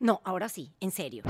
No, ahora sí, en serio.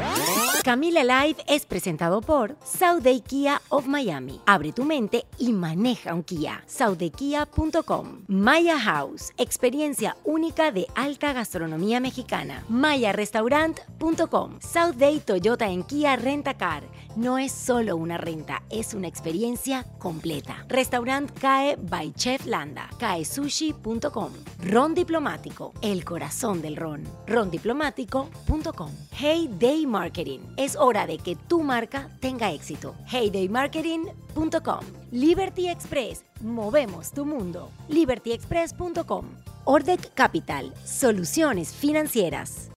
Camila Live es presentado por Day Kia of Miami. Abre tu mente y maneja un Kia. SaudeKia.com. Maya House, experiencia única de alta gastronomía mexicana. MayaRestaurant.com. South Toyota en Kia Rentacar. No es solo una renta, es una experiencia completa. Restaurant CAE by Chef Landa. CAESushi.com. Ron Diplomático, el corazón del ron. RonDiplomático.com. Hey Day Marketing. Es hora de que tu marca tenga éxito. HeyDayMarketing.com. Liberty Express. Movemos tu mundo. LibertyExpress.com. Ordec Capital. Soluciones financieras.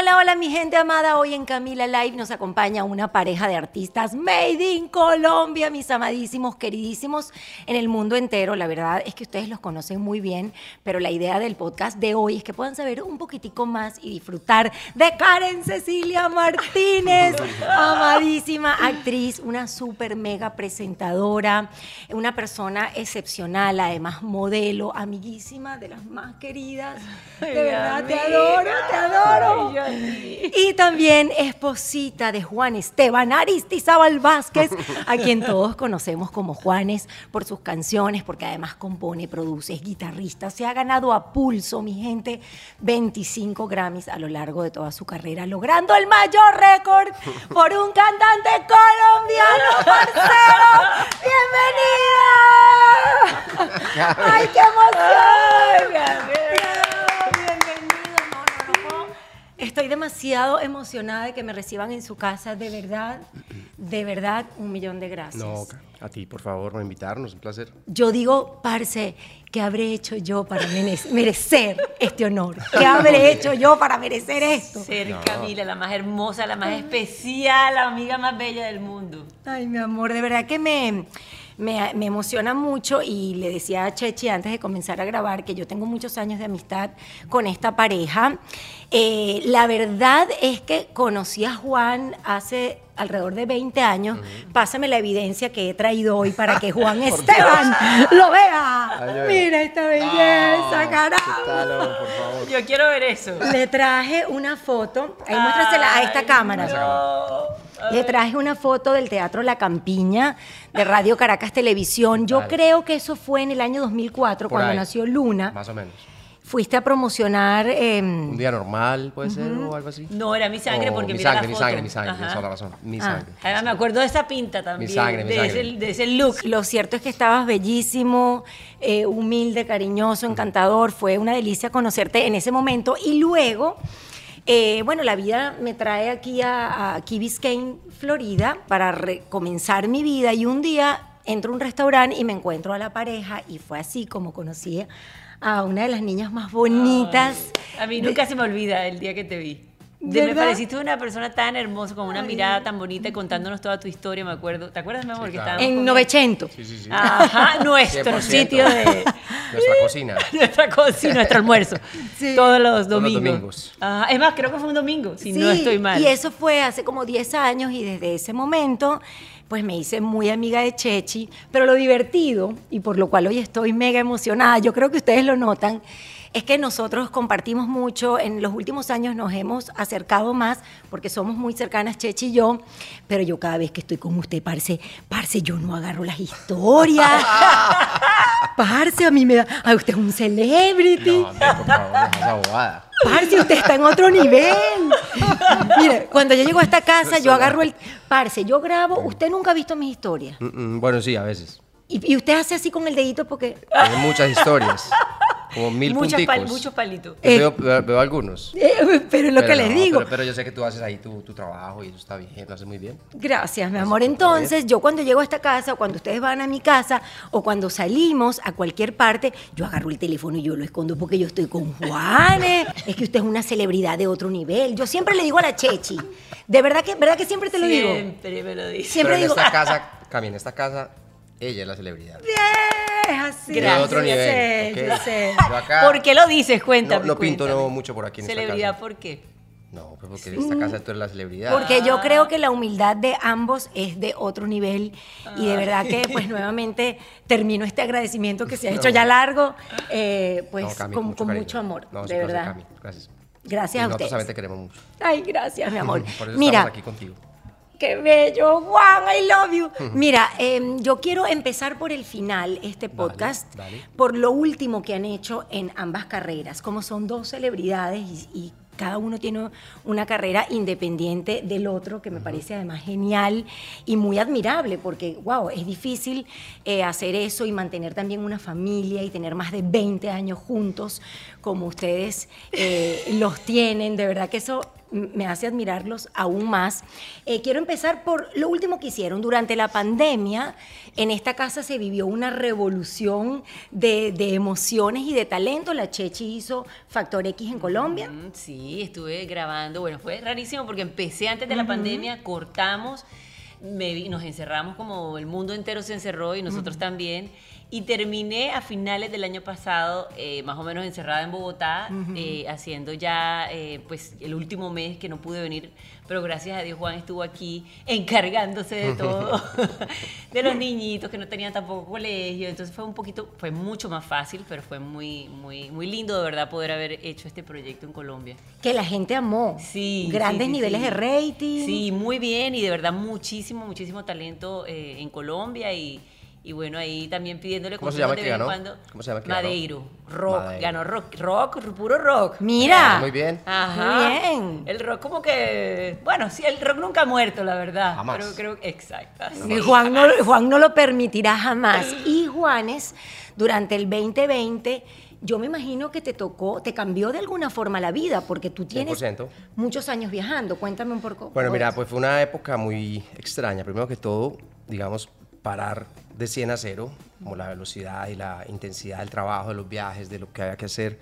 Hola, hola mi gente amada. Hoy en Camila Live nos acompaña una pareja de artistas made in Colombia, mis amadísimos, queridísimos en el mundo entero. La verdad es que ustedes los conocen muy bien, pero la idea del podcast de hoy es que puedan saber un poquitico más y disfrutar de Karen Cecilia Martínez, amadísima actriz, una súper mega presentadora, una persona excepcional, además modelo, amiguísima de las más queridas. De verdad, te adoro, te adoro. Y también esposita de Juan Esteban Aristizábal Vázquez, a quien todos conocemos como Juanes por sus canciones, porque además compone, produce, es guitarrista. Se ha ganado a pulso, mi gente, 25 Grammys a lo largo de toda su carrera, logrando el mayor récord por un cantante colombiano, parcero. ¡Bienvenida! ¡Ay, qué emoción! Estoy demasiado emocionada de que me reciban en su casa, de verdad, de verdad, un millón de gracias. No, a ti, por favor, por invitarnos, un placer. Yo digo, parce, ¿qué habré hecho yo para merecer este honor? ¿Qué habré hecho yo para merecer esto? Ser Camila, la más hermosa, la más especial, la amiga más bella del mundo. Ay, mi amor, de verdad que me me, emociona mucho y le decía a Chechi antes de comenzar a grabar que yo tengo muchos años de amistad con esta pareja. Eh, la verdad es que conocí a Juan hace alrededor de 20 años. Pásame la evidencia que he traído hoy para que Juan Esteban lo vea. Mira esta belleza, carajo. Yo quiero ver eso. Le traje una foto. Ahí muéstrasela a esta cámara. Le traje una foto del Teatro La Campiña de Radio Caracas Televisión. Yo creo que eso fue en el año 2004, cuando nació Luna. Más o menos. Fuiste a promocionar... Em, un día normal, puede ser, o algo así. No, era mi sangre, porque mi mira sangre, la mi sangre, mi sangre, la razón. Mi ah. sangre. Además, me acuerdo de esa pinta también. Mi sangre, mi de, sangre. Ese, de ese look. Lo cierto es que estabas bellísimo, eh, humilde, cariñoso, encantador. Fue una delicia conocerte en ese momento. Y luego eh, bueno, la vida me trae aquí a, Key Biscayne, Florida, para comenzar mi vida y un día entro a un restaurante y me encuentro a la pareja y fue así como conocí a una de las niñas más bonitas. a mí nunca se me olvida el día que te vi. De, me pareciste una persona tan hermosa, con una mirada tan bonita y contándonos toda tu historia, me acuerdo. ¿Te acuerdas, mi amor? que estábamos en Novecento. Sí, sí, sí. Ajá, nuestro sitio de... nuestra cocina. nuestra cocina, nuestro almuerzo. Sí. Todos los domingos. Todos los domingos. es más, creo que fue un domingo, si no estoy mal. Y eso fue hace como 10 años y desde ese momento pues me hice muy amiga de Chechi, pero lo divertido, y por lo cual hoy estoy mega emocionada, yo creo que ustedes lo notan, es que nosotros compartimos mucho, en los últimos años nos hemos acercado más porque somos muy cercanas Chechi y yo, pero yo cada vez que estoy con usted, parce, parce, yo no agarro las historias. parce, a mí me da, a usted es un celebrity. No, hombre, por favor, esa bobada. Parce, usted está en otro nivel. Mire, cuando yo llego a esta casa, yo agarro el. Parce, yo grabo. Usted nunca ha visto mis historias. Mm, mm, Bueno, sí, a veces. Y, y usted hace así con el dedito porque. Hay muchas historias. Como mil Muchas pal- muchos palitos. Eh, veo, veo- veo algunos. Eh, pero es lo Pero que les digo. Pero, pero yo sé que tú haces ahí tu, tu trabajo y eso está bien, lo haces muy bien. Gracias, mi amor. Entonces, yo cuando llego a esta casa, o cuando ustedes van a mi casa, o cuando salimos a cualquier parte, yo agarro el teléfono y yo lo escondo porque yo estoy con Juanes. Es que usted es una celebridad de otro nivel. Yo siempre le digo a la Chechi, de verdad que, ¿verdad que siempre te lo digo? Siempre me lo dice. Siempre pero en digo, esta casa, Cami, en esta casa, ella es la celebridad. Es así. De otro yo nivel. sé, ¿ok? yo sé. Yo acá ¿Por qué lo dices? Cuéntame. No, no pinto cuéntame. no, mucho por aquí en Celebridad, esta casa. ¿por qué? No, pues porque en esta casa tú eres la celebridad. Porque yo creo que la humildad de ambos es de otro nivel y de verdad que pues nuevamente termino este agradecimiento que se ha hecho ya largo, eh, pues No, Cami, con, mucho amor, No, de verdad. Cami, gracias. Gracias Y a nosotros también te queremos mucho. Ay, gracias, mi amor. Por eso Mira, estamos aquí contigo. Qué bello, Juan, I love you. Mira, em, yo quiero empezar por el final, este podcast, por lo último que han hecho en ambas carreras. Como son dos celebridades y, y cada uno tiene una carrera independiente del otro, que me parece además genial y muy admirable, porque, wow, es difícil eh, hacer eso y mantener también una familia y tener más de 20 años juntos, como ustedes eh, los tienen. De verdad que eso me hace admirarlos aún más. Eh, quiero empezar por lo último que hicieron. Durante la pandemia, en esta casa se vivió una revolución de, de emociones y de talento. La Chechi hizo Factor X en Colombia. Mm, Sí, estuve grabando. Bueno, fue rarísimo porque empecé antes de la pandemia, cortamos, me nos encerramos como el mundo entero se encerró y nosotros también. Y terminé a finales del año pasado, eh, más o menos encerrada en Bogotá, eh, haciendo ya eh, pues el último mes que no pude venir, pero gracias a Dios Juan estuvo aquí encargándose de todo, de los niñitos que no tenían tampoco colegio, entonces fue un poquito, fue mucho más fácil, pero fue muy, muy, muy lindo de verdad poder haber hecho este proyecto en Colombia. Que la gente amó. Sí. Grandes sí, sí, niveles sí. de rating. Sí, muy bien y de verdad muchísimo, muchísimo talento eh, en Colombia y, y bueno, ahí también pidiéndole ¿Cómo se llama de que vez en ganó? cuando. ¿Cómo se llama el que ganó? Madeiro, rock, Madeiro. ganó rock, rock, puro rock. Mira. Muy bien. Ajá. Muy bien. El rock como que, bueno, sí, el rock nunca ha muerto, la verdad. Jamás. Pero creo que, exacto. Juan no, Juan no lo permitirá jamás. Y Juanes, durante el 2020, yo me imagino que te tocó, te cambió de alguna forma la vida, porque tú tienes 100%. muchos años viajando. Cuéntame un poco. Bueno, mira, pues fue una época muy extraña. Primero que todo, digamos, parar de 100 a 0, como la velocidad y la intensidad del trabajo, de los viajes, de lo que había que hacer,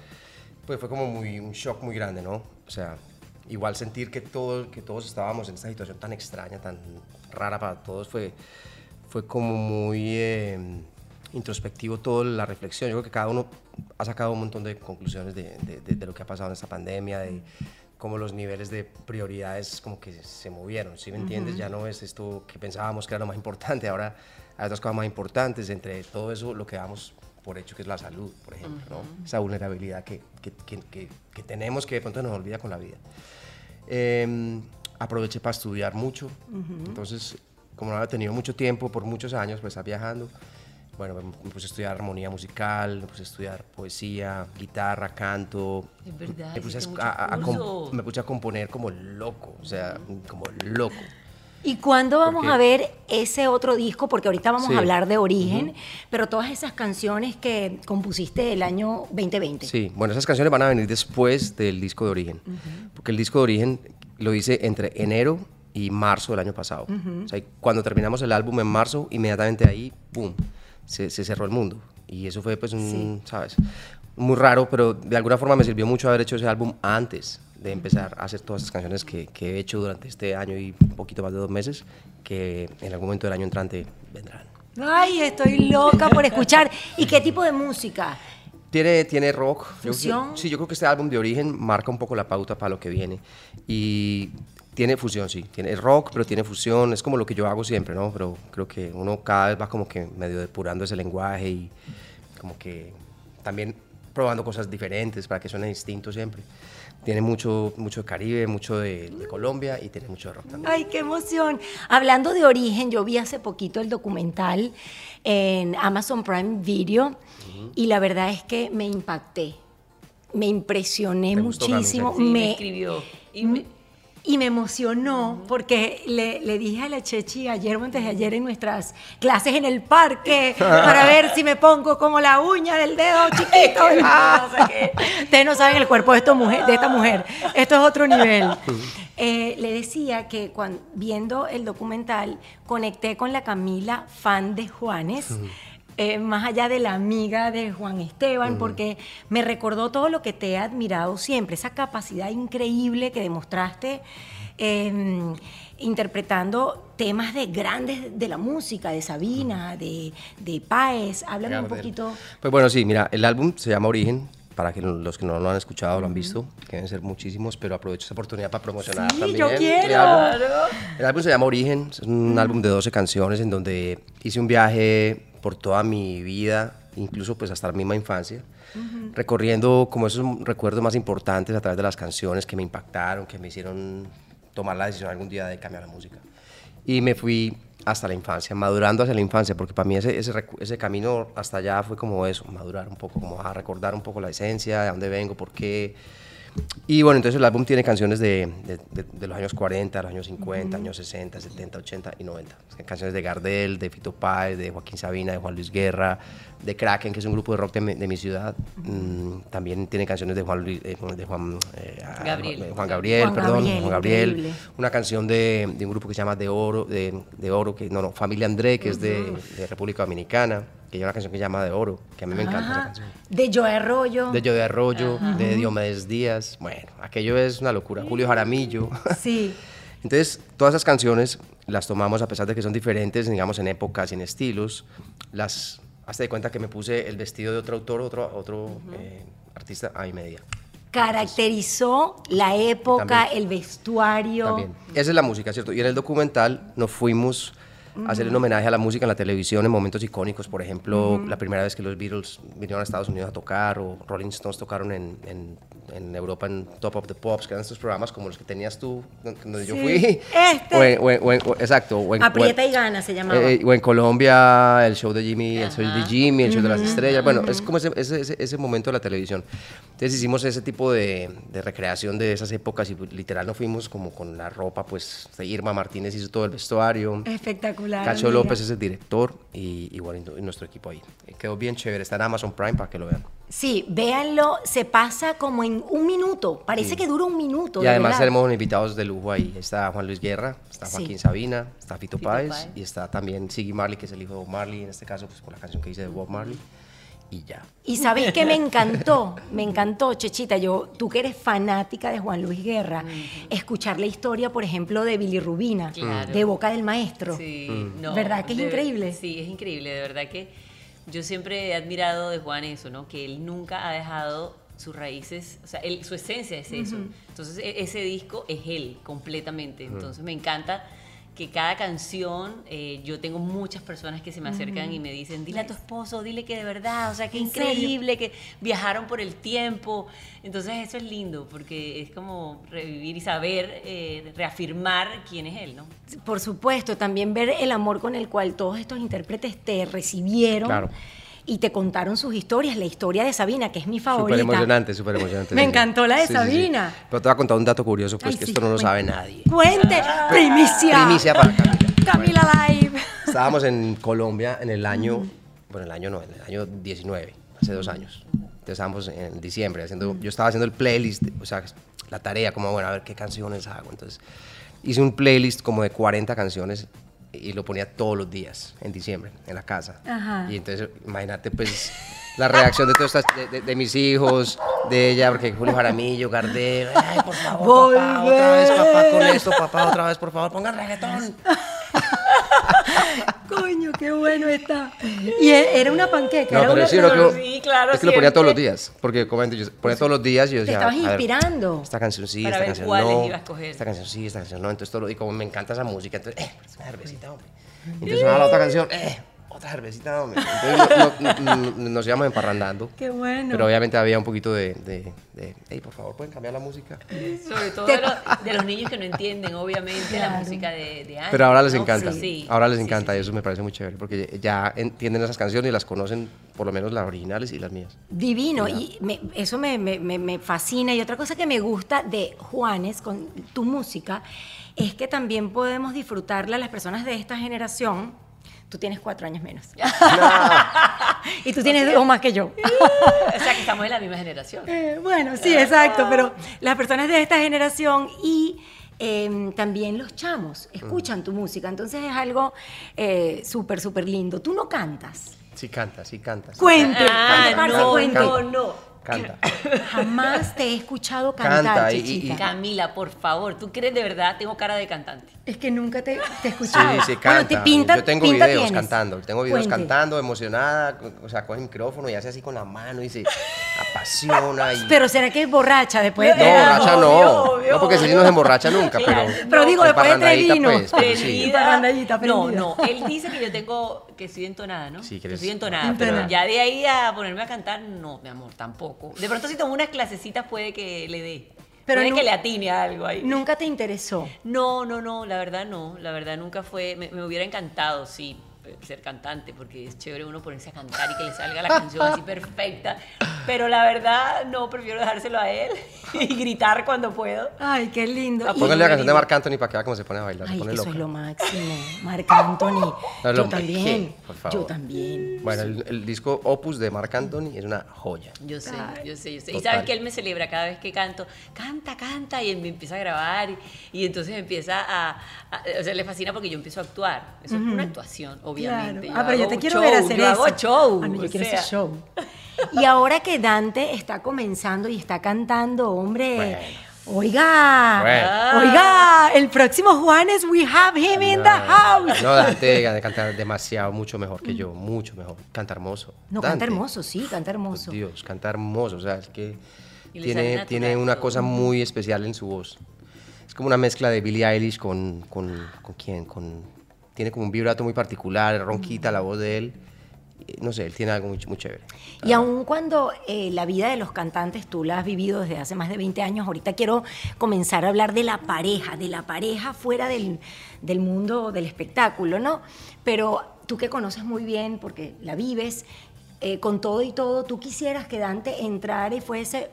pues fue como muy, un shock muy grande, ¿no? O sea, igual sentir que, todo, que todos estábamos en esta situación tan extraña, tan rara para todos, fue, fue como muy eh, introspectivo toda la reflexión. Yo creo que cada uno ha sacado un montón de conclusiones de, de- de- de lo que ha pasado en esta pandemia, de cómo los niveles de prioridades como que se movieron, ¿sí me entiendes? Ya no es esto que pensábamos que era lo más importante, ahora hay otras cosas más importantes, entre todo eso lo que damos por hecho que es la salud, por ejemplo, ¿no? Esa vulnerabilidad que, que- que- que- tenemos que de pronto nos olvida con la vida. Eh, aproveché para estudiar mucho, entonces como no había tenido mucho tiempo, por muchos años, pues estar viajando, bueno, me, me puse a estudiar armonía musical, me puse a estudiar poesía, guitarra, canto. Es verdad, me puse, a, a- a- me puse a componer como loco, o sea, como loco. ¿Y cuándo vamos a ver ese otro disco? Porque ahorita vamos Sí. a hablar de Origen, pero todas esas canciones que compusiste el año 2020. Sí, bueno, esas canciones van a venir después del disco de origen, porque el disco de origen lo hice entre enero y marzo del año pasado. O sea, cuando terminamos el álbum en marzo, inmediatamente ahí, ¡boom!, se, se cerró el mundo. Y eso fue, pues, un, ¿sabes? Muy raro, pero de alguna forma me sirvió mucho haber hecho ese álbum antes de empezar a hacer todas esas canciones que, que he hecho durante este año y un poquito más de dos meses, que en algún momento del año entrante vendrán. Ay, estoy loca por escuchar. ¿Y qué tipo de música? Tiene, tiene rock. Yo- ¿Fusión? sí, yo creo que este álbum de origen marca un poco la pauta para lo que viene. Y Tiene fusión, sí. Tiene rock, pero tiene fusión. Es como lo que yo hago siempre, ¿no? Pero creo que uno cada vez va como que medio depurando ese lenguaje y como que también probando cosas diferentes para que suene distinto siempre. Tiene mucho, mucho de Caribe, mucho de, de Colombia y tiene mucho de rock también. Ay, qué emoción. Hablando de origen, yo vi hace poquito el documental en Amazon Prime Video y la verdad es que me impacté. Me impresioné muchísimo. Sí, me me, escribió. Y me- y me emocionó porque le, le dije a la Chechi ayer o antes de ayer en nuestras clases en el parque para ver si me pongo como la uña del dedo chiquito. Ustedes no saben el cuerpo de, esta mujer, de esta mujer. Esto es otro nivel. Eh, le decía que cuando, viendo el documental conecté con la Camila, fan de Juanes. Eh, más allá de la amiga de Juan Esteban, porque me recordó todo lo que te he admirado siempre, esa capacidad increíble que demostraste eh, interpretando temas de grandes de la música, de Sabina, de, de Páez. Háblame un poquito. Pues bueno, sí, mira, el álbum se llama Origen, para que los que no lo han escuchado, lo han visto, que deben ser muchísimos, pero aprovecho esta oportunidad para promocionar Sí, también. yo el quiero. álbum. El álbum se llama Origen, es un álbum de 12 canciones en donde hice un viaje por toda mi vida, incluso pues hasta la misma infancia, recorriendo como esos recuerdos más importantes a través de las canciones que me impactaron, que me hicieron tomar la decisión algún día de cambiar la música. Y me fui hasta la infancia, madurando hacia la infancia, porque para mí ese, ese, ese camino hasta allá fue como eso, madurar un poco, como a recordar un poco la esencia, de dónde vengo, por qué. Y bueno, entonces el álbum tiene canciones de, de- de- de los años 40, los años 50, años 60, 70, 80 y 90. Canciones de Gardel, de Fito Páez, de Joaquín Sabina, de Juan Luis Guerra, de Kraken, que es un grupo de rock de mi, de mi ciudad. Mm, también tiene canciones de Juan, Luis- eh, de Juan, eh, ah, Gabriel. Juan Gabriel, Juan perdón, Gabriel, Juan Gabriel. increíble. Una canción de, de un grupo que se llama De Oro, de, de Oro, que no, no, Familia André, que es de, de República Dominicana, que hay una canción que se llama De Oro, que a mí me encanta esa Ajá. canción. De Joe Arroyo. De Yo de Arroyo, de Diomedes Díaz, bueno, aquello es una locura. Julio Jaramillo. Sí. Entonces, todas esas canciones las tomamos, a pesar de que son diferentes, digamos, en épocas y en estilos, las, hazte de cuenta que me puse el vestido de otro autor, otro, otro eh, artista a mi medida. Caracterizó la época, También. el vestuario. También. Esa es la música, ¿cierto? Y en el documental nos fuimos a hacer un homenaje a la música en la televisión en momentos icónicos. Por ejemplo, la primera vez que los Beatles vinieron a Estados Unidos a tocar, o Rolling Stones tocaron en, en- en Europa en Top of the Pops, que eran estos programas como los que tenías tú, donde yo Sí, fui. este. O en- o en- o en- exacto. o en- Aprieta y gana se llamaba. eh, o en Colombia, el show de Jimmy, el show de Ajá. Jimmy, el show de las estrellas. Bueno, es como ese, ese, ese- momento de la televisión. Entonces hicimos ese tipo de, de recreación de esas épocas y pues, literal nos fuimos como con la ropa, pues Irma Martínez hizo todo el vestuario. Espectacular. Cacho amiga. López es el director y, y bueno, y nuestro equipo ahí. Eh, Quedó bien chévere, está en Amazon Prime para que lo vean. Sí, véanlo, se pasa como en un minuto. Parece que dura un minuto. Y de además verdad. tenemos invitados de lujo ahí. Está Juan Luis Guerra, está Sí. Joaquín Sabina, está Fito, Fito Páez, Páez. y está también Siggy Marley, que es el hijo de Bob Marley, en este caso, pues por la canción que hice de Bob Marley. Y ya. Y sabes que me encantó, me encantó, Chechita, yo, tú que eres fanática de Juan Luis Guerra, escuchar la historia, por ejemplo, de Billy Rubina, Claro. de Boca del Maestro. Sí, Mm. no, ¿Verdad que es de- increíble? Sí, es increíble, de verdad que yo siempre he admirado de Juan eso, ¿no? Que él nunca ha dejado sus raíces, o sea, él- su esencia es eso. Entonces, e- ese disco es él completamente. Entonces, me encanta que cada canción, eh, yo tengo muchas personas que se me acercan y me dicen, dile a tu esposo, dile que de verdad, o sea, que ¿En serio? increíble, que viajaron por el tiempo. Entonces, eso es lindo, porque es como revivir y saber, eh, reafirmar quién es él, ¿no? Por supuesto, también ver el amor con el cual todos estos intérpretes te recibieron Claro. Y te contaron sus historias. La historia de Sabina, que es mi favorita. Súper emocionante, súper emocionante. Me sí. encantó la de Sí, sí, sí. Sabina. Pero te voy a contar un dato curioso, pues Ay, que sí, esto no lo sabe nadie. Cuente, primicia. Primicia para Camila. Camila Live. Estábamos en Colombia en el año, bueno, el año no, en el año 19, hace dos años. Entonces estábamos en diciembre haciendo, yo estaba haciendo el playlist, o sea, la tarea, como, bueno, a ver qué canciones hago. Entonces hice un playlist como de 40 canciones y lo ponía todos los días en diciembre en la casa. Ajá. Y entonces, imagínate, pues, la reacción de todos estas, de, de- de mis hijos, de ella, porque Julio Jaramillo, Gardel, ay, por favor, papá, otra vez, papá, con esto, papá, otra vez, por favor, pongan reggaetón. Coño, qué bueno está. Y e- era una panqueca. No, era pero una- sí, lo que, sí, claro, es que lo ponía todos los días. Porque, como yo ponía todos los días y yo Te decía. estabas a ver, inspirando. esta canción sí, Para esta ver canción no. iba a escoger. Esta canción sí, esta canción no. Entonces, todo lo- y como me encanta esa música, entonces, eh, es una cervecita, hombre. Entonces, sonaba la otra canción, eh, otra cervecita, hombre. Entonces, no- no- no- nos íbamos emparrandando. Qué bueno. Pero obviamente había un poquito de, de, de, hey, por favor, ¿pueden cambiar la música? Sobre todo de los, de los niños que no entienden, obviamente, la Claro. música de, de antes. Pero ahora les ¿no? encanta. Sí. Ahora les Sí, encanta sí, y eso me parece muy chévere porque ya entienden esas canciones y las conocen, por lo menos las originales y las mías. Divino, y me- eso me, me- me- me fascina. Y otra cosa que me gusta de Juanes, con tu música, es que también podemos disfrutarla las personas de esta generación. Tú tienes cuatro años menos. y tú tienes dos más que yo. O sea, que estamos en la misma generación. Eh, bueno, sí, exacto, pero las personas de esta generación y eh, también los chamos escuchan tu música, entonces es algo eh, súper, súper lindo. Tú no cantas. Sí canta, sí canta. sí Cuente, Ah, parce, no, cuente. no, no. Canta. Jamás te he escuchado cantar, Canta, y-. Camila, por favor, ¿tú crees de verdad? Tengo cara de cantante. Es que nunca te, te he Sí, sí, Bueno, canta. te pinta, Yo tengo pinta videos tienes. cantando. Tengo videos Cuente. cantando, emocionada. O sea, coge el micrófono y hace así con la mano y se apasiona. Y... Pero será que es borracha después no, de... borracha no. Obvio, obvio, no, porque si obvio. no se emborracha nunca. Claro. Pero, Pero digo, después de tres vinos. pues, sí. No, no. Él dice que yo tengo que estoy entonada, ¿no? Sí, que que entonada, entonada. pero ya de ahí a ponerme a cantar, no, mi amor, tampoco. De pronto si tomo unas clasecitas puede que le dé. Pero nu- que le atine a algo ahí. Nunca te interesó. No, no, no, la verdad no, la verdad nunca fue, me, me hubiera encantado, sí, ser cantante, porque es chévere uno ponerse a cantar y que le salga la canción así perfecta, pero la verdad no, prefiero dejárselo a él y gritar cuando puedo. Ay, qué lindo. Ah, Y- Póngale la canción de. Marc Anthony para que vea cómo se pone a bailar. se Ay, pone eso loca. es lo máximo. Marc Anthony. No, Yo también. Por favor. Yo también. Bueno, el, el disco Opus de Marc Anthony es una joya. Yo sé, yo sé, yo sé. Y Total. sabes que él me celebra cada vez que canto, canta, canta, y él me empieza a grabar, y, y entonces empieza a, a- O sea, le fascina porque yo empiezo a actuar. Eso es una actuación, obviamente. Claro. Ah, pero yo te quiero show, ver hacer yo eso. hago show. Ah, no, yo o quiero sea, ese show. Y ahora que Dante está comenzando y está cantando, hombre. Bueno. Oiga, Bueno. oiga, el próximo Juanes, we have him in the house. No, Dante Dante canta demasiado, mucho mejor que yo, mucho mejor. Canta hermoso. No, Dante, canta hermoso, sí, canta hermoso. Dios, canta hermoso. O sea, es que tiene, tiene una cosa muy especial en su voz. Es como una mezcla de Billie Eilish con, con, ¿con quién? Con, tiene como un vibrato muy particular, ronquita la voz de él. Eh, No sé, él tiene algo muy, muy chévere. Y aun cuando eh, la vida de los cantantes tú la has vivido desde hace más de 20 años, ahorita quiero comenzar a hablar de la pareja, de la pareja fuera del, del mundo del espectáculo, ¿no? Pero tú que conoces muy bien, porque la vives, eh, con todo y todo, tú quisieras que Dante entrara y fuese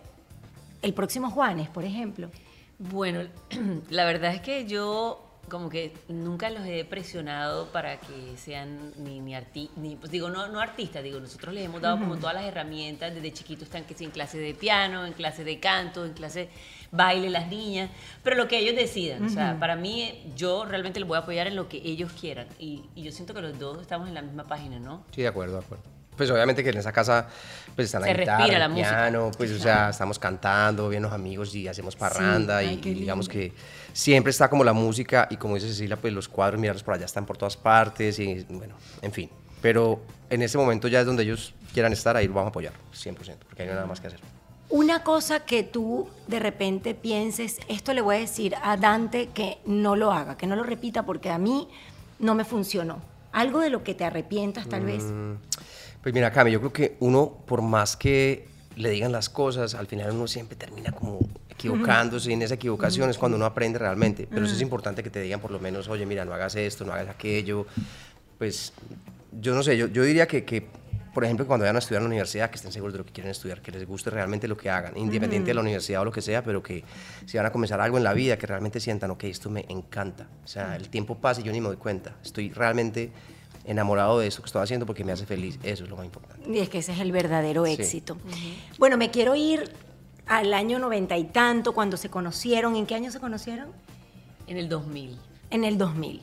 el próximo Juanes, por ejemplo. Bueno, la verdad es que yo como que nunca los he presionado para que sean ni, ni artistas, ni, pues digo, no, no artistas, digo, nosotros les hemos dado como todas las herramientas, desde chiquitos están que sí, en clase de piano, en clase de canto, en clase baile las niñas, pero lo que ellos decidan, o sea, para mí yo realmente les voy a apoyar en lo que ellos quieran y, y yo siento que los dos estamos en la misma página, ¿no? Sí, de acuerdo, de acuerdo. Pues obviamente que en esa casa pues están la Se guitarra, respira la el música. piano, pues o sea, estamos cantando, bien los amigos y hacemos parranda ay, y, qué y digamos que siempre está como la música y como dice Cecilia, pues los cuadros, mirarlos por allá están por todas partes y bueno, en fin. Pero en ese momento ya es donde ellos quieran estar, ahí los vamos a apoyar, 100%, porque hay nada más que hacer. Una cosa que tú de repente pienses, esto le voy a decir a Dante que no lo haga, que no lo repita porque a mí no me funcionó. Algo de lo que te arrepientas tal vez. Pues mira, Cami, yo creo que uno, por más que le digan las cosas, al final uno siempre termina como equivocándose en esa equivocación es cuando uno aprende realmente. Pero sí es importante que te digan por lo menos, oye, mira, no hagas esto, no hagas aquello. Pues yo no sé, yo, yo diría que, que, por ejemplo, cuando vayan a estudiar en la universidad, que estén seguros de lo que quieren estudiar, que les guste realmente lo que hagan, independiente de la universidad o lo que sea, pero que si van a comenzar algo en la vida, que realmente sientan, ok, esto me encanta. O sea, el tiempo pasa y yo ni me doy cuenta. Estoy realmente enamorado de eso que estoy haciendo porque me hace feliz. Eso es lo más importante. Y es que ese es el verdadero Sí. éxito. Bueno, me quiero ir al año noventa y tanto, cuando se conocieron. ¿En qué año se conocieron? En el 2000. En el 2000.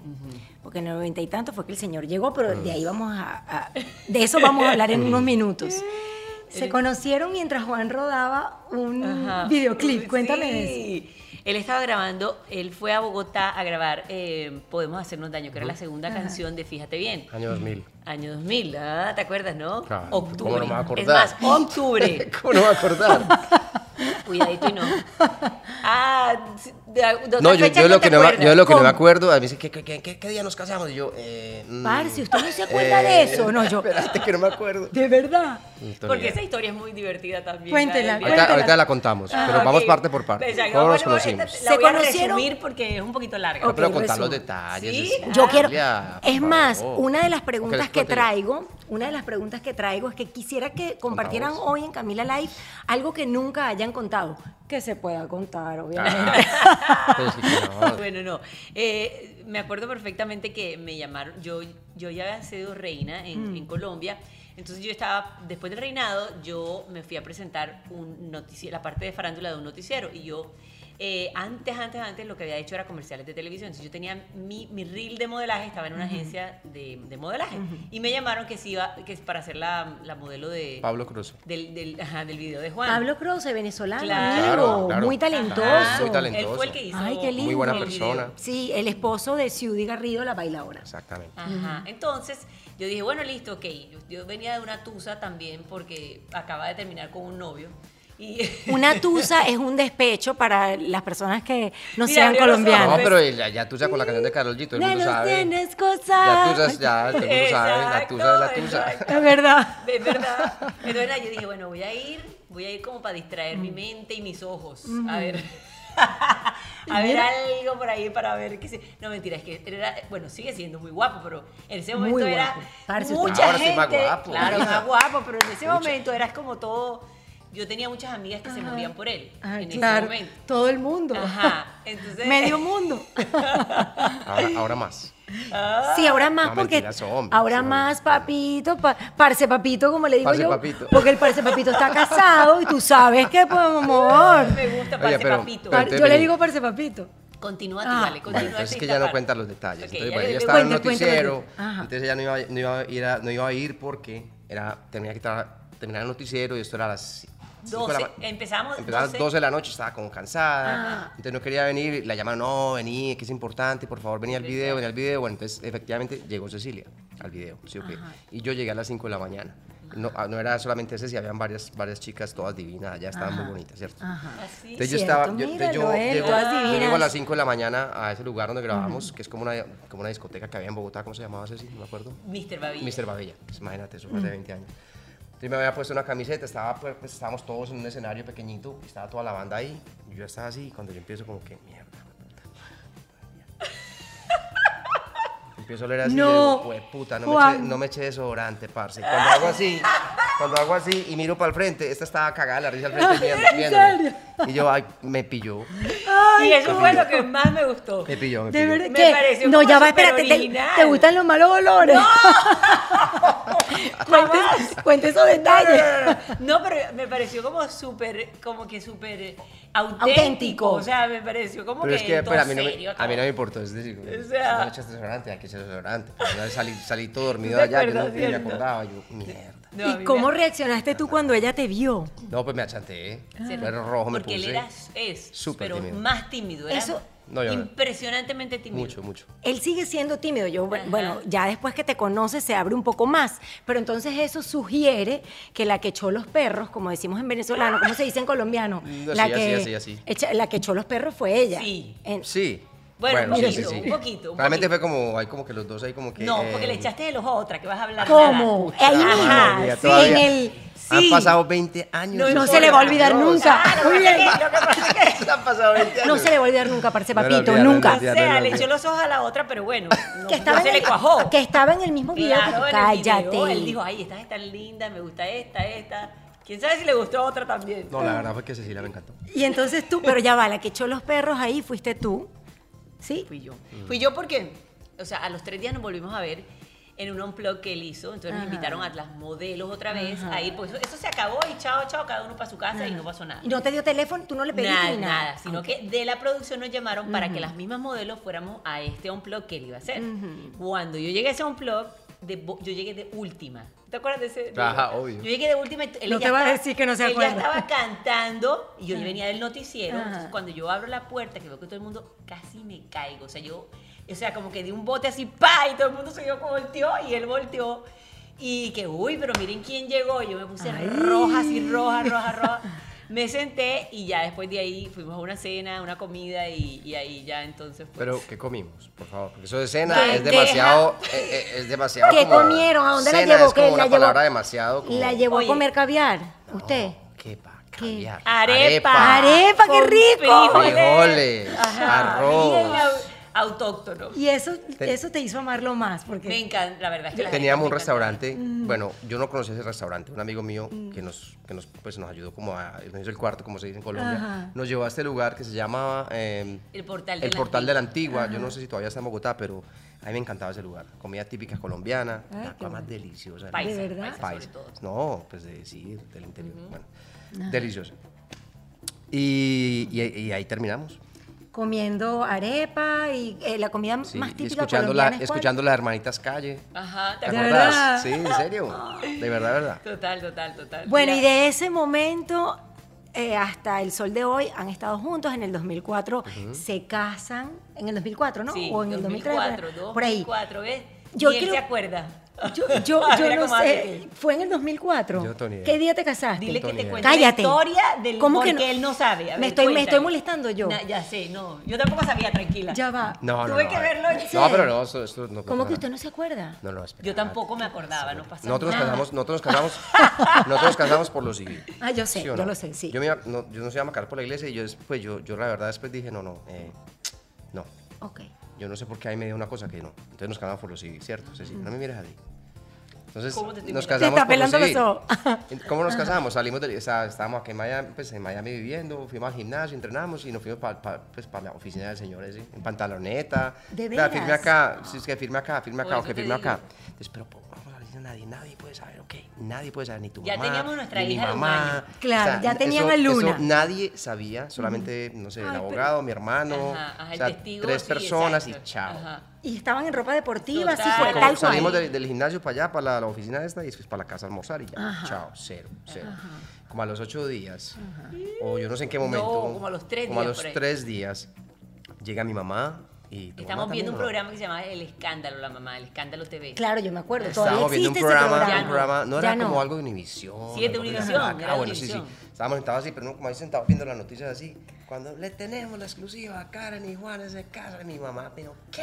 Porque en el noventa y tanto fue que el señor llegó, pero de ahí vamos a, a- De eso vamos a hablar en unos minutos. Se conocieron mientras Juan rodaba un Ajá. videoclip. Cuéntame eso. Él estaba grabando, él fue a Bogotá a grabar eh, Podemos Hacernos Daño, que era la segunda canción de Fíjate Bien. Año 2000. Año 2000, ¿ah? ¿te acuerdas, no? Claro, Octubre. ¿cómo no me voy a Es acordar? más, octubre. ¿Cómo no me voy a acordar? Cuidadito y no. Ah, de, de otra No, yo, yo lo que no, yo lo que no me acuerdo, a mí dice, ¿qué, qué, qué, qué- qué día nos casamos? Y yo, eh... mm, Parce, ¿usted no se acuerda de eso? No, yo- Espérate que no me acuerdo. De verdad. Porque esa historia es muy divertida también. Cuéntela, la del Ahorita, ahorita la contamos, Ah, pero vamos parte por parte. Exacto. ¿Cómo nos conocimos? esta Se La voy a conocieron- resumir porque es un poquito larga. No, pero contar los detalles. Sí, es- Yo quiero. Es más, favor. una de las preguntas que traigo, una de las preguntas que traigo es que quisiera que compartieran Contamos. hoy en Camila Live algo que nunca hayan contado. Que se pueda contar, obviamente. Ah, no. Bueno, no. Eh, me acuerdo perfectamente que me llamaron. Yo, yo ya había sido reina en, Mm. en Colombia. Entonces yo estaba, después del reinado, yo me fui a presentar un noticiero, la parte de farándula de un noticiero. Y yo, eh, antes, antes, antes, lo que había hecho era comerciales de televisión. Entonces yo tenía mi, mi reel de modelaje, estaba en una agencia de, de modelaje. Y me llamaron que, sí iba, que es para hacer la, la modelo de... Pablo Cruz. Del, del, ajá, del video de Juan. Pablo Croce, venezolano, Claro, amigo, claro. muy talentoso. Ajá. Muy talentoso. Él fue el que hizo Ay, qué lindo. Muy buena persona. video. Sí, el esposo de Ciudi Garrido, la bailadora. Exactamente. Ajá. Entonces, yo dije, bueno, listo, ok. Yo, yo venía de una tusa también porque acaba de terminar con un novio. Y Una tusa es un despecho para las personas que no Mira, sean colombianas. No, pero ya, ya sabes con la canción de Carol G, todo el mundo Ya no sabe. tienes Ya cosas. tú sabes, ya todo el mundo sabe. La tusa es la tusa. exacto. Es verdad. Es verdad. Entonces nada, yo dije, bueno, voy a ir, voy a ir como para distraer mi mente y mis ojos. A ver. A ver algo por ahí para ver qué se... No, mentira, es que era, bueno, sigue siendo muy guapo, pero en ese Muy momento era guapo. Mucha Ahora gente. más guapo. Claro, más guapo, pero en ese Mucha. momento eras como todo... Yo tenía muchas amigas que se morían por él Ah, en ese claro, momento. todo el mundo. Ajá, entonces... Medio mundo. Ahora, ahora más. Sí, ahora más No, porque mentiras, hombre, ahora más papito, pa- parce papito como le digo Parce yo, papito. porque el parce papito está casado y tú sabes que pues amor. Me gusta Oye, parce pero- papito. pero yo le digo parce papito. Continúa tú, Ah. dale, continúa Bueno, entonces tú es que ya no parte. cuentan los detalles. Entonces, ya bueno, ella estaba en el noticiero, entonces ella no iba, no iba a ir a, no iba a ir porque era, tenía que tra- terminar el noticiero y esto era a las 5 de la 12, ma- empezamos Empezaba a las 12. 12 de la noche, estaba como cansada, Ah. entonces no quería venir, la llamaron, no, vení, que es importante, por favor, vení al video, vení al video. Bueno, entonces efectivamente llegó Cecilia al video, ¿sí o qué? Y yo llegué a las 5 de la mañana. No, ah, no era solamente Cecilia, habían varias, varias chicas, todas divinas, ya estaban muy bonitas, ¿cierto? Así. Entonces yo estaba, yo, míralo, entonces yo, él, llego, todas yo llego a las 5 de la mañana a ese lugar donde grabamos, que es como una, como una discoteca que había en Bogotá, ¿cómo se llamaba Ceci? No me acuerdo. Mr. Babilla. Mr. Babella, pues imagínate, eso fue hace 20 años. Entonces me había puesto una camiseta, estaba, pues, pues, estábamos todos en un escenario pequeñito, estaba toda la banda ahí, y yo estaba así, y cuando yo empiezo como que, mierda, Empiezo a oler así, No, de, puta, no me, eché, no me eché desodorante, parce. Cuando hago así, cuando hago así y miro para el frente, esta estaba cagada la risa al frente viendo, ¿En viéndome. serio? Y yo, ay, me pilló, y eso fue lo que más me gustó. me pilló, me De pilló. verdad Me que pareció no como ya va, espérate, te, te gustan los malos olores. cuente, cuente esos detalles. No, pero me pareció como súper, como que súper auténtico. Auténtico. O sea, me pareció como Pero que es que pero a, mí no serio me, acá. a mí no me importó, es decir, O sea- no le echaste desodorante, hay que echar desodorante. Pero una vez salí, salí todo dormido ¿Te allá, yo no me acordaba, yo, mierda. No, ¿Y me- cómo reaccionaste tú cuando ella te vio? No, pues me achanté, Sí. pero rojo me Porque puse. él era, es, Súper pero tímido. más tímido. Era Eso- No, yo- impresionantemente tímido. Mucho, mucho. Él sigue siendo tímido. Yo, Ajá. bueno, ya después que te conoce se abre un poco más. Pero entonces eso sugiere que la que echó los perros, como decimos en venezolano, ¿cómo se dice en colombiano? No, la sí, que así, así, así. echa- la que echó los perros fue ella. Sí. En- Sí. Bueno, un sí, poquito, sí, sí. un poquito, un Realmente poquito. fue como, hay como que los dos ahí como que... No, eh, porque le echaste el ojo a otra, que vas a hablar ¿Cómo? Ahí mismo. En el- Han pasado 20 años. No, No se le va a olvidar Dios. nunca. Ah, lo Muy que pasa bien. es que- lo que pasa es que- Han pasado 20 años. No se le va a olvidar nunca, parce No papito, no nunca. O olvida. sea, no, le no. echó los ojos a la otra, pero bueno, no, que estaba no se en le el- cuajó. Que estaba en el mismo video. que- Claro, en el cállate. video, Él dijo, ay, estas están lindas, me gusta esta, esta. ¿Quién sabe si le gustó a otra también? No, la verdad fue que Cecilia me encantó. Y entonces tú, pero ya va, la que echó los perros ahí fuiste tú. ¿Sí? Fui yo. Fui yo porque, o sea, a los tres días nos volvimos a ver en un unplug que él hizo. Entonces nos Ajá. invitaron a las modelos otra vez Ajá. a ir. Pues eso, eso se acabó y chao, chao, cada uno para su casa y no pasó nada. Y no te dio teléfono, tú no le pediste Nada, ni nada. nada, sino que de la producción nos llamaron para que las mismas modelos fuéramos a este unplug que él iba a hacer. Cuando yo llegué a ese unplug, de yo llegué de última. ¿Te acuerdas de ese? de- Ajá, obvio. Yo llegué de última. y Él No ya te va a estaba- decir que no se él acuerda. ya estaba cantando y yo venía del noticiero. Entonces, cuando yo abro la puerta, que veo que todo el mundo casi me caigo. O sea, yo, o sea, como que di un bote así, ¡pa! Y todo el mundo se dio como volteó y él volteó. Y que, uy, pero miren quién llegó. Y yo me puse Ay. roja, así, roja, roja, roja. Me senté y ya después de ahí fuimos a una cena, una comida y, y ahí ya entonces pues, Pero, ¿qué comimos? Por favor, porque eso de cena Bandeja. es demasiado, eh, eh, es demasiado ¿Qué como- comieron? ¿A dónde la cena llevó? Es como ¿Qué una la llevó? palabra demasiado como... ¿La llevó Oye. a comer caviar? No, ¿Usted? ¿Qué pa? ¿Qué? Caviar. Arepa. Arepa, qué Con rico. Frijoles, Ajá, arroz. Autóctono. Y eso, Te- eso te hizo amarlo más, porque... Me encanta, la verdad es que la Teníamos un restaurante, bueno, yo no conocía ese restaurante, un amigo mío que nos, que nos, pues, nos ayudó como a, nos hizo el cuarto, como se dice en Colombia, Ajá. nos llevó a este lugar que se llama eh, El Portal de el la Portal de la Antigua. Yo no sé si todavía está en Bogotá, pero a mí me encantaba ese lugar, comida típica colombiana, Ay, la cosa más bueno. deliciosa. del Paisa, mundo. ¿De verdad? paisa sobre todo. No, pues de sí, del interior, bueno, delicioso. Y, y- y ahí terminamos. Comiendo arepa y eh, la comida Sí, más y típica escuchando la, escuchando las hermanitas calle. Ajá, ¿te ¿Te ¿De acuerdas? Sí, en serio. De verdad, de verdad. Total, total, total. Bueno, y Mira, de ese momento eh, hasta el sol de hoy han estado juntos. En el 2004 se casan. En el 2004, ¿no? Sí, o en el 2003. 2004, por ahí. 2004, ¿ves? Yo Ni él creo- se acuerda. Yo, yo, yo no sé. ¿Fue en el 2004? Yo, Tony, ¿Qué día te casaste? Dile que te cuente Cállate. la historia del ¿Cómo que no? él no sabe. A Me estoy- me estoy molestando yo. Na- ya sé, no. Yo tampoco sabía, tranquila. Ya va. No, no, Tuve no, que a ver. verlo en No, pero no, esto, esto no ¿Cómo que usted no se acuerda? No, no, espera. Yo tampoco me acordaba, no pasa Nosotros nos nada. casamos, nosotros nos casamos, nosotros nos casamos por lo civil. Ah, yo sé, ¿Sí o yo no? lo sé, sí. Yo, me iba- no, yo no se iba a casar por la iglesia y yo después, yo, yo la verdad después dije, no, no, eh, no. Ok. Yo no sé por qué ahí me dio una cosa que no. Entonces nos casamos por lo civil, ¿cierto? Ceci? No me mires así. Entonces ¿Cómo te estoy nos mirando? Te casamos está por ojos. ¿Cómo nos casamos? Salimos de, o sea, estábamos aquí en Miami, pues, en Miami viviendo, fuimos al gimnasio, entrenamos y nos fuimos para pues, pa la oficina del señor ese, en pantaloneta. ¿De firme acá, sí, es que firme acá, firme acá, ok, te firme digo. acá. Entonces, pero nadie, nadie puede saber, ok, nadie puede saber, ni tu Ya mamá, teníamos nuestra ni mi hija un mamá. Claro, ya tenían eso- a Luna. eso nadie sabía, solamente, no sé, el Ay, pero- abogado, mi hermano, Ajá, ajá, o el sea, testigo, tres sí, personas exacto. y chao. Ajá. Y estaban en ropa deportiva, así Total. fue, Como tal cual. Salimos del, del gimnasio para allá, para la, la oficina esta, y después para la casa a almorzar y ya. Ajá. Chao, cero, cero. Como a los ocho días, o yo no sé en qué momento. como a los tres Como a días los tres días, llega mi mamá y. Estamos viendo un programa que se llama El Escándalo, la mamá, El Escándalo TV. Claro, yo me acuerdo. Todavía Estábamos viendo un programa, programa. un programa, no era como algo de Univisión. Sí, es de. Univisión, Ah, bueno, sí, sí. Estábamos sentados así, pero no, como ahí sentados viendo las noticias así. Cuando le tenemos la exclusiva a Karen y Juan se casa, y mi mamá, pero ¿qué?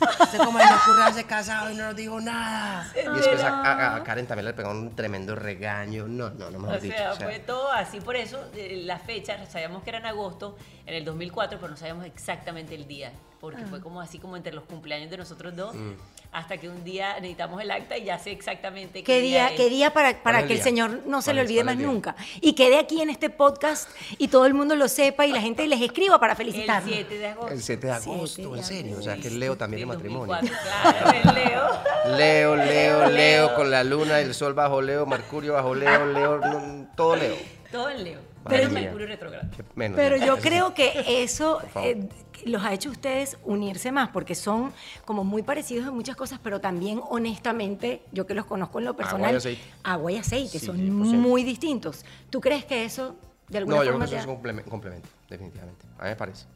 Usted como le ocurre haberse casado y no nos dijo nada. Y después a, a- a Karen también le pegó un tremendo regaño. No, no, no me O dicho. sea, o sea, fue todo así, por eso eh, la fecha, sabíamos que era en agosto, en el 2004, pero no sabíamos exactamente el día, porque fue como así como entre los cumpleaños de nosotros dos, Mm. hasta que un día necesitamos el acta y ya sé exactamente ¿Qué día, es. qué día para, para el que el día? Señor no se ¿Cuál le olvide ¿Cuál más el día? nunca? Y quede aquí en este podcast y todo el mundo lo sepa y la gente les escriba para El felicitarnos. 7 de agosto. el 7 de 7 agosto, de en serio. O sea, que es Leo también de matrimonio. 2004, claro, el Leo. Leo, Leo, Leo, Leo. con la luna, el sol bajo Leo, Mercurio bajo Leo, Leo, no, todo Leo. Todo el Leo. Madre Pero. Mercurio menos, Pero yo creo que eso eh, los ha hecho a ustedes unirse más, porque son como muy parecidos en muchas cosas, pero también honestamente, yo que los conozco en lo personal, y aceite. agua y aceite, Sí, son 100%. muy distintos. ¿Tú crees que eso de alguna No, yo creo forma que te eso es un complemen- complemento, definitivamente. A mí me parece.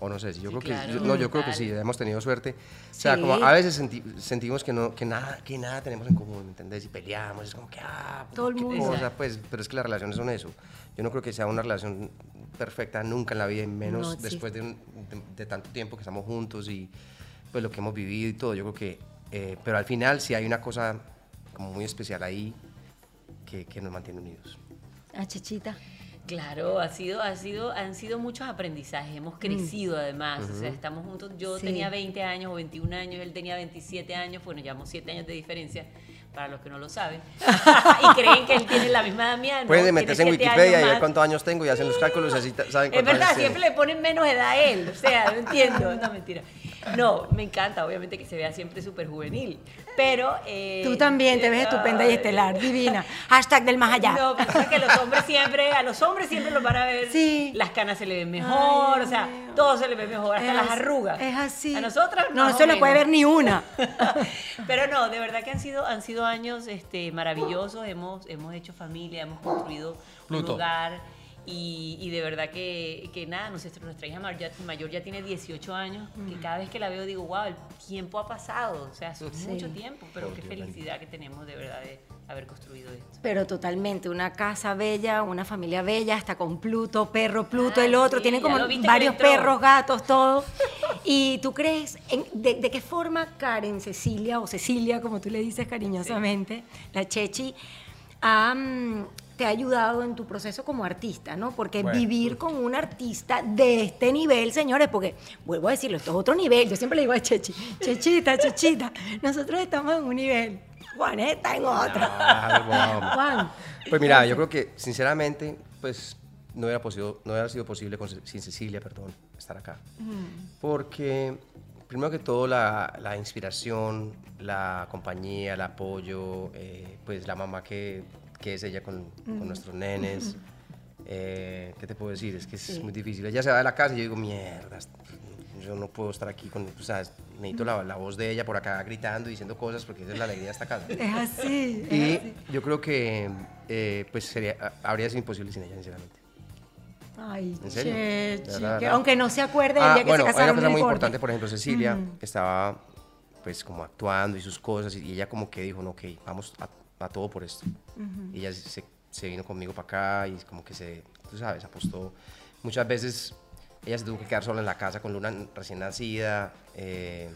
O no sé, si yo Sí, creo que claro, yo- no, yo creo que sí, hemos tenido suerte. O sea, Sí. como a veces senti- sentimos que no que nada que nada tenemos en común, ¿me entendés? Y peleamos, es como que ah, Todo el mundo. cosa, pues, pero es que las relaciones son eso. Yo no creo que sea una relación perfecta nunca en la vida, y menos No existe. después de, un- de- de tanto tiempo que estamos juntos y pues lo que hemos vivido y todo. Yo creo que, eh, pero al final sí hay una cosa como muy especial ahí que, que nos mantiene unidos. Ah, chichita. Claro, ha sido, ha sido, han sido muchos aprendizajes, hemos crecido además, o sea, estamos juntos, yo Sí. tenía 20 años o 21 años, él tenía 27 años, bueno, llevamos 7 años de diferencia, para los que no lo saben, y creen que él tiene la misma edad mía, no, Pueden meterse en Wikipedia y ver cuántos años tengo y hacen los cálculos y así saben Es cuántos verdad, años tiene. siempre le ponen menos edad a él, o sea, no entiendo, no mentira. No, me encanta, obviamente que se vea siempre súper juvenil. Pero. eh, Tú también te ves estupenda y estelar, divina. Hashtag del más allá. No, pasa que los hombres siempre, a los hombres siempre los van a ver. Sí. Las canas se le ven mejor, Ay, o sea, Dios todo se le ve mejor, hasta Es las arrugas. Es así. A nosotras no, no se le puede ver ni una. Pero no, de verdad que han sido, han sido años este, maravillosos. Hemos, hemos hecho familia, hemos construido Pluto. un hogar. Y, y de verdad que, que nada, nuestra, nuestra hija mayor ya, mayor ya tiene 18 años, que cada vez que la veo digo, wow, el tiempo ha pasado. O sea, es mucho tiempo, pero Oh, qué Dios felicidad que tenemos de verdad de haber construido esto. Pero totalmente, una casa bella, una familia bella, hasta con Pluto, perro Pluto, Ah, el otro, sí, ya como varios perros, gatos, todo. ¿Y tú crees, en- de, de qué forma Karen, Cecilia, o Cecilia, como tú le dices cariñosamente, la Chechi, ha, mm, te ha ayudado en tu proceso como artista, ¿no? Porque Bueno. vivir con un artista de este nivel, señores, porque vuelvo a decirlo, esto es otro nivel, yo siempre le digo a Chechi, Chechita, Chechita, nosotros estamos en un nivel, Juan está en otro. Vamos. Juan. Pues mira, yo creo que sinceramente, pues no hubiera, posible, no hubiera sido posible con sin Cecilia, perdón, estar acá. Porque, primero que todo, la, la inspiración, la compañía, el apoyo, eh, pues la mamá que, que es ella con, con nuestros nenes. eh, ¿Qué te puedo decir? Es que es Sí. muy difícil. Ella se va de la casa y yo digo, mierda, yo no puedo estar aquí con, o sea, necesito la, la voz de ella por acá gritando y diciendo cosas porque esa es la alegría de esta casa. Es así. es Y así. yo creo que eh, pues sería, habría sido imposible sin ella, sinceramente. Ay, ¿En serio? Chechi, De verdad, que aunque no se acuerde el Ah, día que bueno, se hay una casaron, cosa muy importa. importante, por ejemplo, Cecilia, que estaba pues como actuando y sus cosas, y ella como que dijo, no, ok, vamos a, a todo por esto. Y ella se, se vino conmigo para acá y como que se, tú sabes, apostó. Muchas veces ella se tuvo que quedar sola en la casa con Luna recién nacida. eh,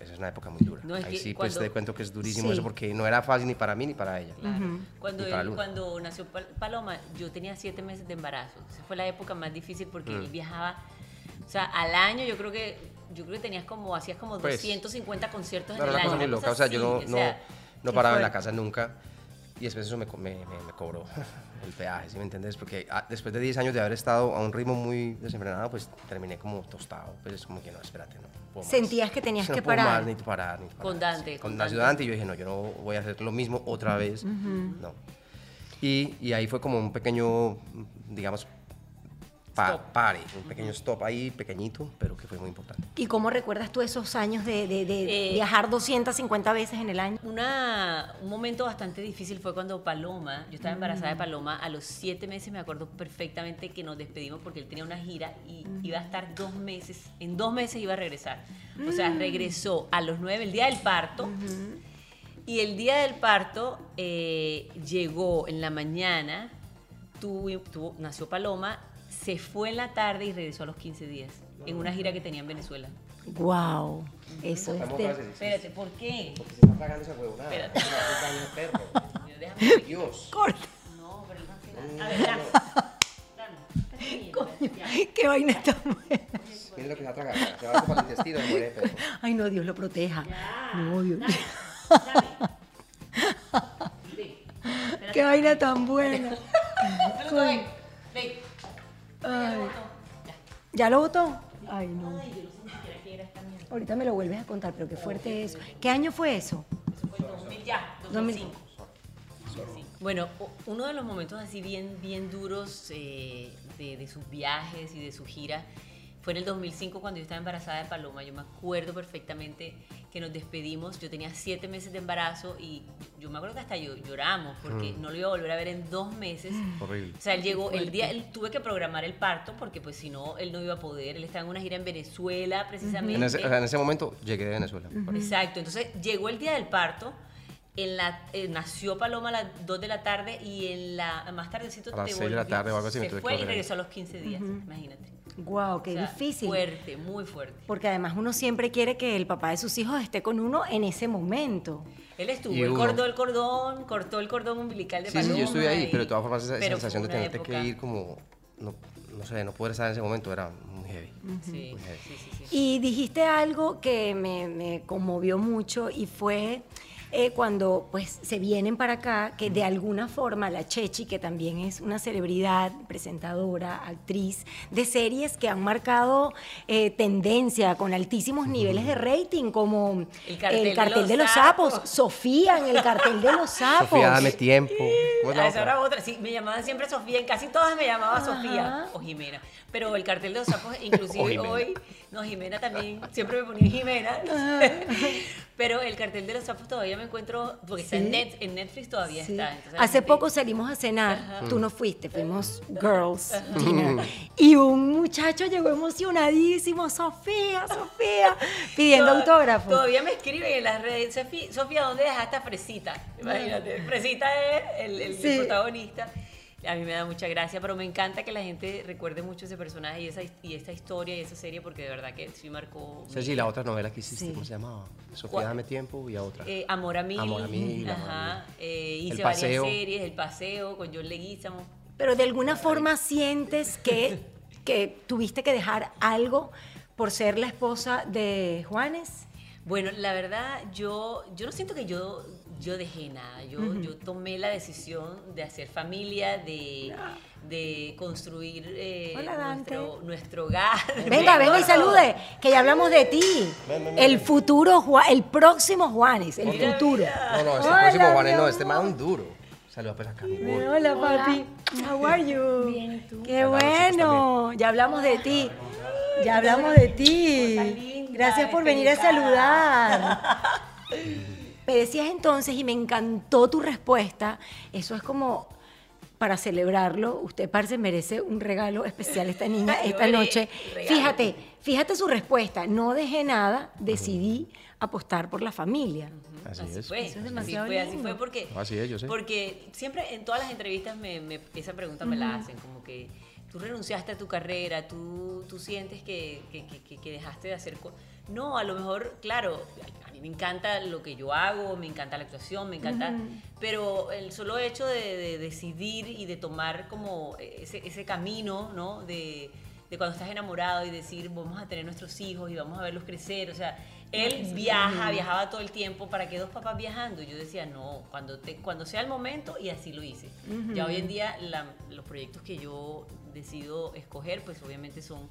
esa es una época muy dura. No, Ahí sí, pues cuando- te cuento que es durísimo Sí. eso porque no era fácil ni para mí ni para ella. Cuando, Y para él- cuando nació Pal- Paloma, yo tenía siete meses de embarazo. Esa fue la época más difícil porque Mm. él viajaba, o sea, al año yo creo que yo creo que tenías como hacías como Pues, 250 conciertos No, en era el una año. cosa muy una loca. O sea, yo no, o sea, no qué paraba en la casa nunca. Y después eso me, co- me, me- me cobró el peaje, ¿sí me entiendes? Porque ah, después de 10 años de haber estado a un ritmo muy desenfrenado, pues terminé como tostado. Pues es como que no, espérate, no. puedo más. Sentías que tenías No que puedo parar. Más, necesito parar, necesito Con parar. Dante, Sí, con Con Dante. Dante y yo dije, no, yo no voy a hacer lo mismo otra vez. No. Y, y ahí fue como un pequeño, digamos, pa- Stop. pare, un pequeño stop ahí, pequeñito, pero que fue muy importante. ¿Y cómo recuerdas tú esos años de, de- de Eh, viajar 250 veces en el año? Una, un momento bastante difícil fue cuando Paloma, yo estaba embarazada Mm. de Paloma, a los siete meses me acuerdo perfectamente que nos despedimos porque él tenía una gira y Mm. iba a estar dos meses, en dos meses iba a regresar. O sea, Mm. regresó a los nueve, el día del parto, y el día del parto eh, llegó en la mañana, tuvo, tuvo- nació Paloma, se fue en la tarde y regresó a los 15 días, en una gira que tenía en Venezuela. Wow, eso es de... Espérate, ¿por qué? Porque se está tragando esa huevonada. Espérate. Es una puta de perro. Déjame Dios. Corta. No, pero no hace nada. A ver, dame. Dame. Coño, qué vaina tan buena. Mira lo que se va a tragar. Se va a para el intestino y muere perro. Ay, no, Dios lo proteja. No, Dios. Qué vaina tan buena. Ven, ven. Ay. ¿Ya lo votó? Ay, no. Ahorita me lo vuelves a contar, pero qué fuerte es. ¿Qué año fue eso? Fue 2000 ya, 2005. Bueno, u- uno de los momentos así bien, bien duros eh, de, de sus viajes y de su gira fue en el 2005 cuando yo estaba embarazada de Paloma. Yo me acuerdo perfectamente que nos despedimos. Yo tenía siete meses de embarazo y yo me acuerdo que hasta yo lloramos porque no lo iba a volver a ver en dos meses. Horrible. O sea, él llegó el día, él tuve que programar el parto porque pues si no, él no iba a poder. Él estaba en una gira en Venezuela precisamente. En ese, o sea, en ese momento llegué de Venezuela. Exacto, entonces llegó el día del parto, en la, eh, nació Paloma a las 2 de la tarde y en la más tardecito A las te seis de la tarde o algo así Se fue y regresó a los 15 días, imagínate. Wow, qué O sea, difícil. Fuerte, muy fuerte. Porque además uno siempre quiere que el papá de sus hijos esté con uno en ese momento. Él estuvo, él cortó el cordón, cortó el cordón umbilical de Sí, sí, Paloma. yo estuve ahí, y- pero de todas formas esa sensación de tenerte época- que ir como, no, no sé, no poder estar en ese momento era muy heavy. Sí, sí, sí, sí. Y dijiste algo que me, me conmovió mucho y fue eh, cuando pues se vienen para acá, que de alguna forma la Chechi, que también es una celebridad, presentadora, actriz de series que han marcado eh, tendencia con altísimos niveles de rating, como El cartel de los sapos. sapos. Sofía en el cartel de los sapos. Sofía, dame tiempo. ¿Cómo es la Ah, esa otra? otra. Sí, me llamaban siempre Sofía. En casi todas me llamaba Ajá. Sofía o Jimena. Pero el cartel de los sapos, inclusive hoy, no, Jimena también, siempre me ponía Jimena. Pero el cartel de los sapos todavía me encuentro, porque está en, Sí. Net- en Netflix todavía Sí. está. Entonces Hace gente- poco salimos a cenar, tú no fuiste, fuimos girls dinner, y un muchacho llegó emocionadísimo, Sofía, Sofía, pidiendo Toda- autógrafos. Todavía me escriben en las redes, "Sofía- ¿dónde dejaste a Fresita? Imagínate, Fresita es el, el Sí. protagonista. A mí me da mucha gracia, pero me encanta que la gente recuerde mucho ese personaje y esa, y esta historia y esa serie porque de verdad que sí marcó. mi Ceci, vida. la otra novela que hiciste, Sí. ¿cómo se llamaba? Sofía, dame tiempo y a otra. Eh, Amor a mil. Amor a mil, Ajá. eh, hice varias series, El Paseo con John Leguizamo. Pero de alguna forma sientes que, que tuviste que dejar algo por ser la esposa de Juanes. Bueno, la verdad, yo, yo no siento que yo, yo dejé nada. Yo, yo tomé la decisión de hacer familia, de, de construir eh, Hola, nuestro, nuestro hogar. Venga, venga y salude, que ya hablamos de ti. Ven, ven, ven, El ven. futuro, Juan- el próximo Juanes, el Mira, futuro. mira. No, no, este Hola, próximo Juan mi no, este amor. man duro. Saluda pues acá, mi amor. Hola, papi. How are you? Bien, ¿y tú? Qué bueno. Ya hablamos de ti. Ya hablamos de ti. Gracias por venir a saludar. Me decías entonces, y me encantó tu respuesta, eso es como para celebrarlo, usted, parce, merece un regalo especial esta niña esta noche. Fíjate, fíjate su respuesta, no dejé nada, decidí apostar por la familia. Así, Así es. fue, Eso es así demasiado fue, así fue porque, Así es, yo sé. porque siempre en todas las entrevistas me, me- esa pregunta me la hacen, como que tú renunciaste a tu carrera, tú, tú sientes que, que- que- que- dejaste de hacer... co-". No, a lo mejor, claro, a mí me encanta lo que yo hago, me encanta la actuación, me encanta, pero el solo hecho de, de decidir y de tomar como ese, ese camino, ¿no? De, de cuando estás enamorado y decir, vamos a tener nuestros hijos y vamos a verlos crecer, o sea, él viaja, viajaba todo el tiempo, ¿para qué dos papás viajando? Y yo decía, no, cuando, te, cuando sea el momento, y así lo hice. Ya hoy en día la- los proyectos que yo decido escoger, pues obviamente son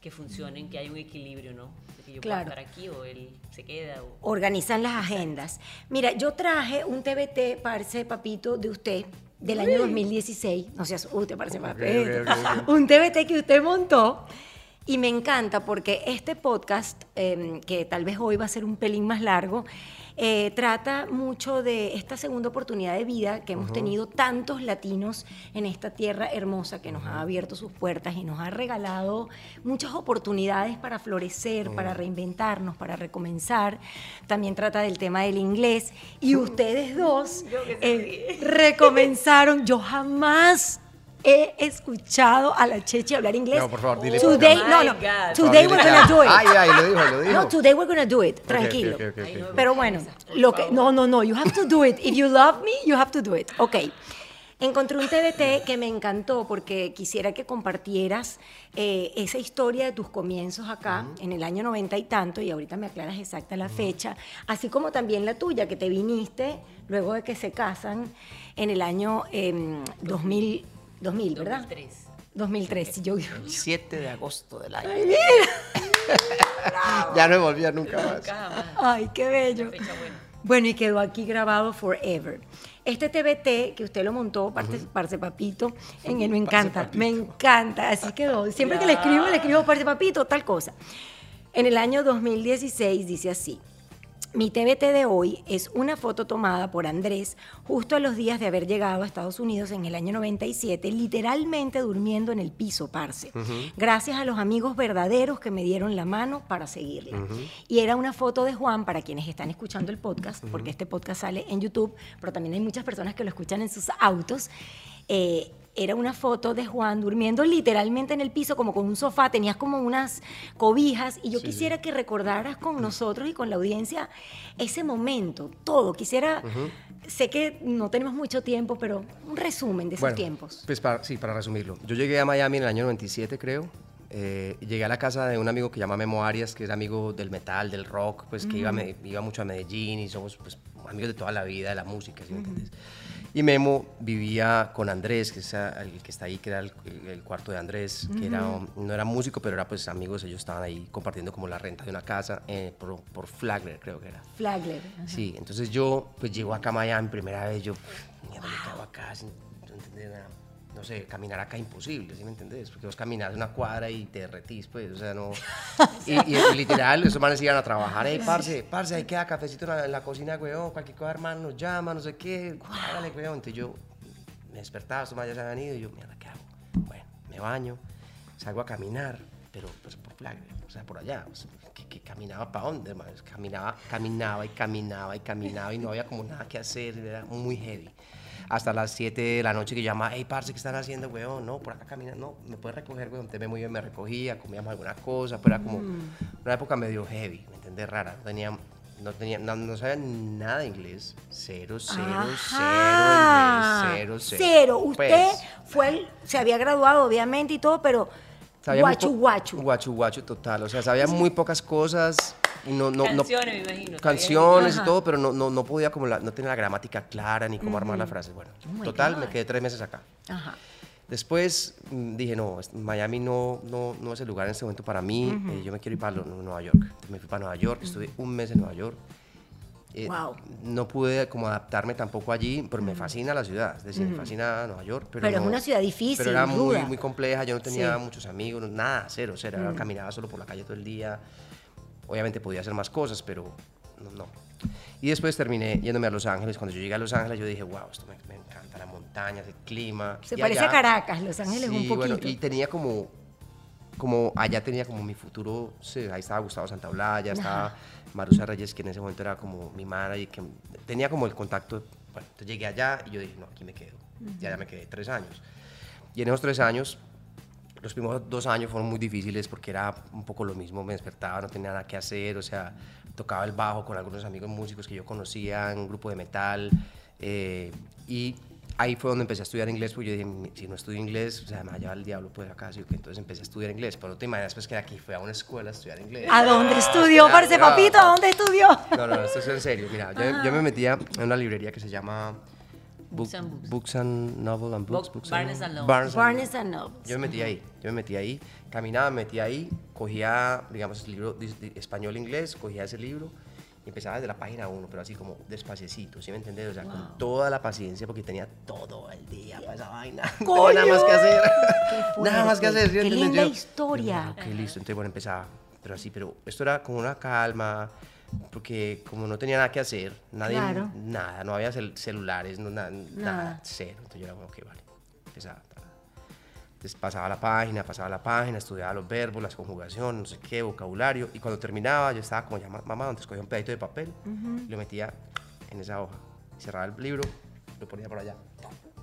que funcionen, que hay un equilibrio, ¿no? De que yo Claro. pueda estar aquí o él se queda. O... organizan las agendas. Mira, yo traje un TBT, parce, papito, de usted, del año 2016. No seas usted, parce, papito. Un TBT que usted montó. Y me encanta porque este podcast, eh, que tal vez hoy va a ser un pelín más largo, eh, trata mucho de esta segunda oportunidad de vida que hemos tenido tantos latinos en esta tierra hermosa que nos ha abierto sus puertas y nos ha regalado muchas oportunidades para florecer, para reinventarnos, para recomenzar. También trata del tema del inglés. Y ustedes dos eh, recomenzaron. Yo jamás he escuchado a la Chechi hablar inglés. No, por favor, dile Today, por no, no. Oh God. Today we're gonna do it. Ay, ay, lo dijo, lo dijo. No, today we're gonna do it. Tranquilo. Pero bueno, lo que no, no, no, you have to do it. If you love me, you have to do it. Ok. Encontré un TBT que me encantó porque quisiera que compartieras eh, esa historia de tus comienzos acá en el año noventa y tanto, y ahorita me aclaras exacta la fecha, así como también la tuya, que te viniste luego de que se casan en el año em, 2000, 2000, ¿verdad? 2003. 2003, sí, yo, 7 de agosto del año. ya no me volvía nunca más. Ay, qué bello. Una fecha buena. Bueno, y quedó aquí grabado forever. Este TBT que usted lo montó, Parce, Parce Papito, en él me encanta, me encanta, así quedó. Siempre que le escribo, le escribo Parce Papito, tal cosa. En el año 2016 dice así. Mi TBT de hoy es una foto tomada por Andrés justo a los días de haber llegado a Estados Unidos en el año 97, literalmente durmiendo en el piso, parce. Gracias a los amigos verdaderos que me dieron la mano para seguirla. Y era una foto de Juan, para quienes están escuchando el podcast, porque este podcast sale en YouTube, pero también hay muchas personas que lo escuchan en sus autos. Eh, era una foto de Juan durmiendo literalmente en el piso, como con un sofá, tenías como unas cobijas, y yo quisiera que recordaras con nosotros y con la audiencia ese momento, todo. Quisiera, sé que no tenemos mucho tiempo, pero un resumen de esos Bueno, tiempos. Pues para, sí, para resumirlo. Yo llegué a Miami en el año 97, creo. Eh, llegué a la casa de un amigo que llama Memo Arias, que es amigo del metal, del rock, pues que iba, mucho a Medellín y somos pues, amigos de toda la vida, de la música, ¿sí me entiendes? Y Memo vivía con Andrés, que es el que está ahí, que era el, el cuarto de Andrés, que era, no era músico, pero era pues amigos, ellos estaban ahí compartiendo como la renta de una casa eh, por, por Flagler, creo que era. Flagler. Sí, entonces yo pues llego acá a Miami, primera vez, yo, mierda, me cago acá, sin, no entender nada. No sé, caminar acá imposible, ¿sí me entendés? Porque vos caminas una cuadra y te derretís, pues, o sea, no... Y, y- y literal, esos manes iban a trabajar, hey, parce, parce, ahí queda cafecito en la, en la cocina, weón, cualquier cosa, hermano, nos llama, no sé qué, hágale, weón. Entonces yo me despertaba, estos manes ya se habían ido, y yo, mierda, ¿qué hago? Bueno, me baño, salgo a caminar, pero pues por Flagler, o sea, por allá, que, que caminaba para dónde, hermano? Caminaba, caminaba y caminaba y caminaba y no había como nada que hacer, era muy heavy. Hasta las 7 de la noche que llamaba, hey, parce, ¿qué están haciendo, weón? No, por acá caminando, no, me puedes recoger, weón. Te ve muy bien, me recogía, comíamos alguna cosa, pero era como una época medio heavy, ¿me entiendes? Rara. No tenía, no, tenía, no, no sabía nada de inglés. Cero, cero, Ajá. cero inglés, cero, cero. Cero. Usted Pues, fue el- se había graduado, obviamente, y todo, pero sabía guachu, guachu. Guachu, guachu, total. O sea, sabía muy pocas cosas. Y No, no, no- Canciones, me imagino. canciones y todo, pero no, no, no podía como la, no tenía la gramática clara ni cómo armar las frases. Bueno, Oh total, God. me quedé tres meses acá. Ajá. Después mm, dije, no, es- Miami no, no, no es el lugar en este momento para mí, eh, yo me quiero ir para Nueva York. Entonces me fui para Nueva York, estuve un mes en Nueva York. Eh, Wow. No pude como adaptarme tampoco allí, pero me fascina la ciudad, es decir, me fascina Nueva York. Pero, Pero es no- una ciudad difícil, Pero era muy, muy compleja, yo no tenía Sí. muchos amigos, no- nada, cero, cero. Caminaba solo por la calle todo el día. Obviamente podía hacer más cosas, pero no, no. Y después terminé yéndome a Los Ángeles. Cuando yo llegué a Los Ángeles, yo dije, wow, esto me, me encanta, las montañas, el clima. Se Y parece allá- a Caracas, Los Ángeles Sí, un poquito. bueno, y tenía como, como, allá tenía como mi futuro, sí, ahí estaba Gustavo Santaolalla, estaba Marusa Reyes, que en ese momento era como mi manager, que tenía como el contacto, bueno, entonces llegué allá y yo dije, no, aquí me quedo, y allá me quedé tres años. Y en esos tres años, los primeros dos años fueron muy difíciles porque era un poco lo mismo, me despertaba, no tenía nada que hacer, o sea, tocaba el bajo con algunos amigos músicos que yo conocía, un grupo de metal, eh, y ahí fue donde empecé a estudiar inglés, porque yo dije, si no estudio inglés, o sea, me va a llevar el diablo pues acá, así que entonces empecé a estudiar inglés, pero no te imaginas pues que aquí fui a una escuela a estudiar inglés. ¿A dónde estudió, ya, parce papito? ¿A dónde estudió? No, no, esto es en serio. Mira, yo, yo me metía en una librería que se llama Books and Books. Books and Novel and Books. Bo- Books Barnes and Noble. Barnes and Barnes and Nobles. yo me metí ahí, yo me metí ahí, caminaba, me metía ahí, cogía, digamos, el libro de- de español-inglés, cogía ese libro y empezaba desde la página 1, pero así como despaciecito, ¿sí me entendés? O sea, con toda la paciencia porque tenía todo el día para esa vaina. Tenía nada más que hacer. nada más que hacer, ¿sí me Qué linda Yo- historia. Ok, listo, entonces bueno, empezaba, pero así, pero esto era con una calma, porque como no tenía nada que hacer, nadie, Claro. nada, no había cel- celulares, no, nada, Nada. nada, cero. Entonces yo era como, ok, vale, empezaba. Entonces pasaba la página, pasaba la página, estudiaba los verbos, las conjugaciones, no sé qué, vocabulario, y cuando terminaba yo estaba como ya, "Ma- mamá, entonces cogía un pedacito de papel, y lo metía en esa hoja, cerraba el libro, lo ponía por allá.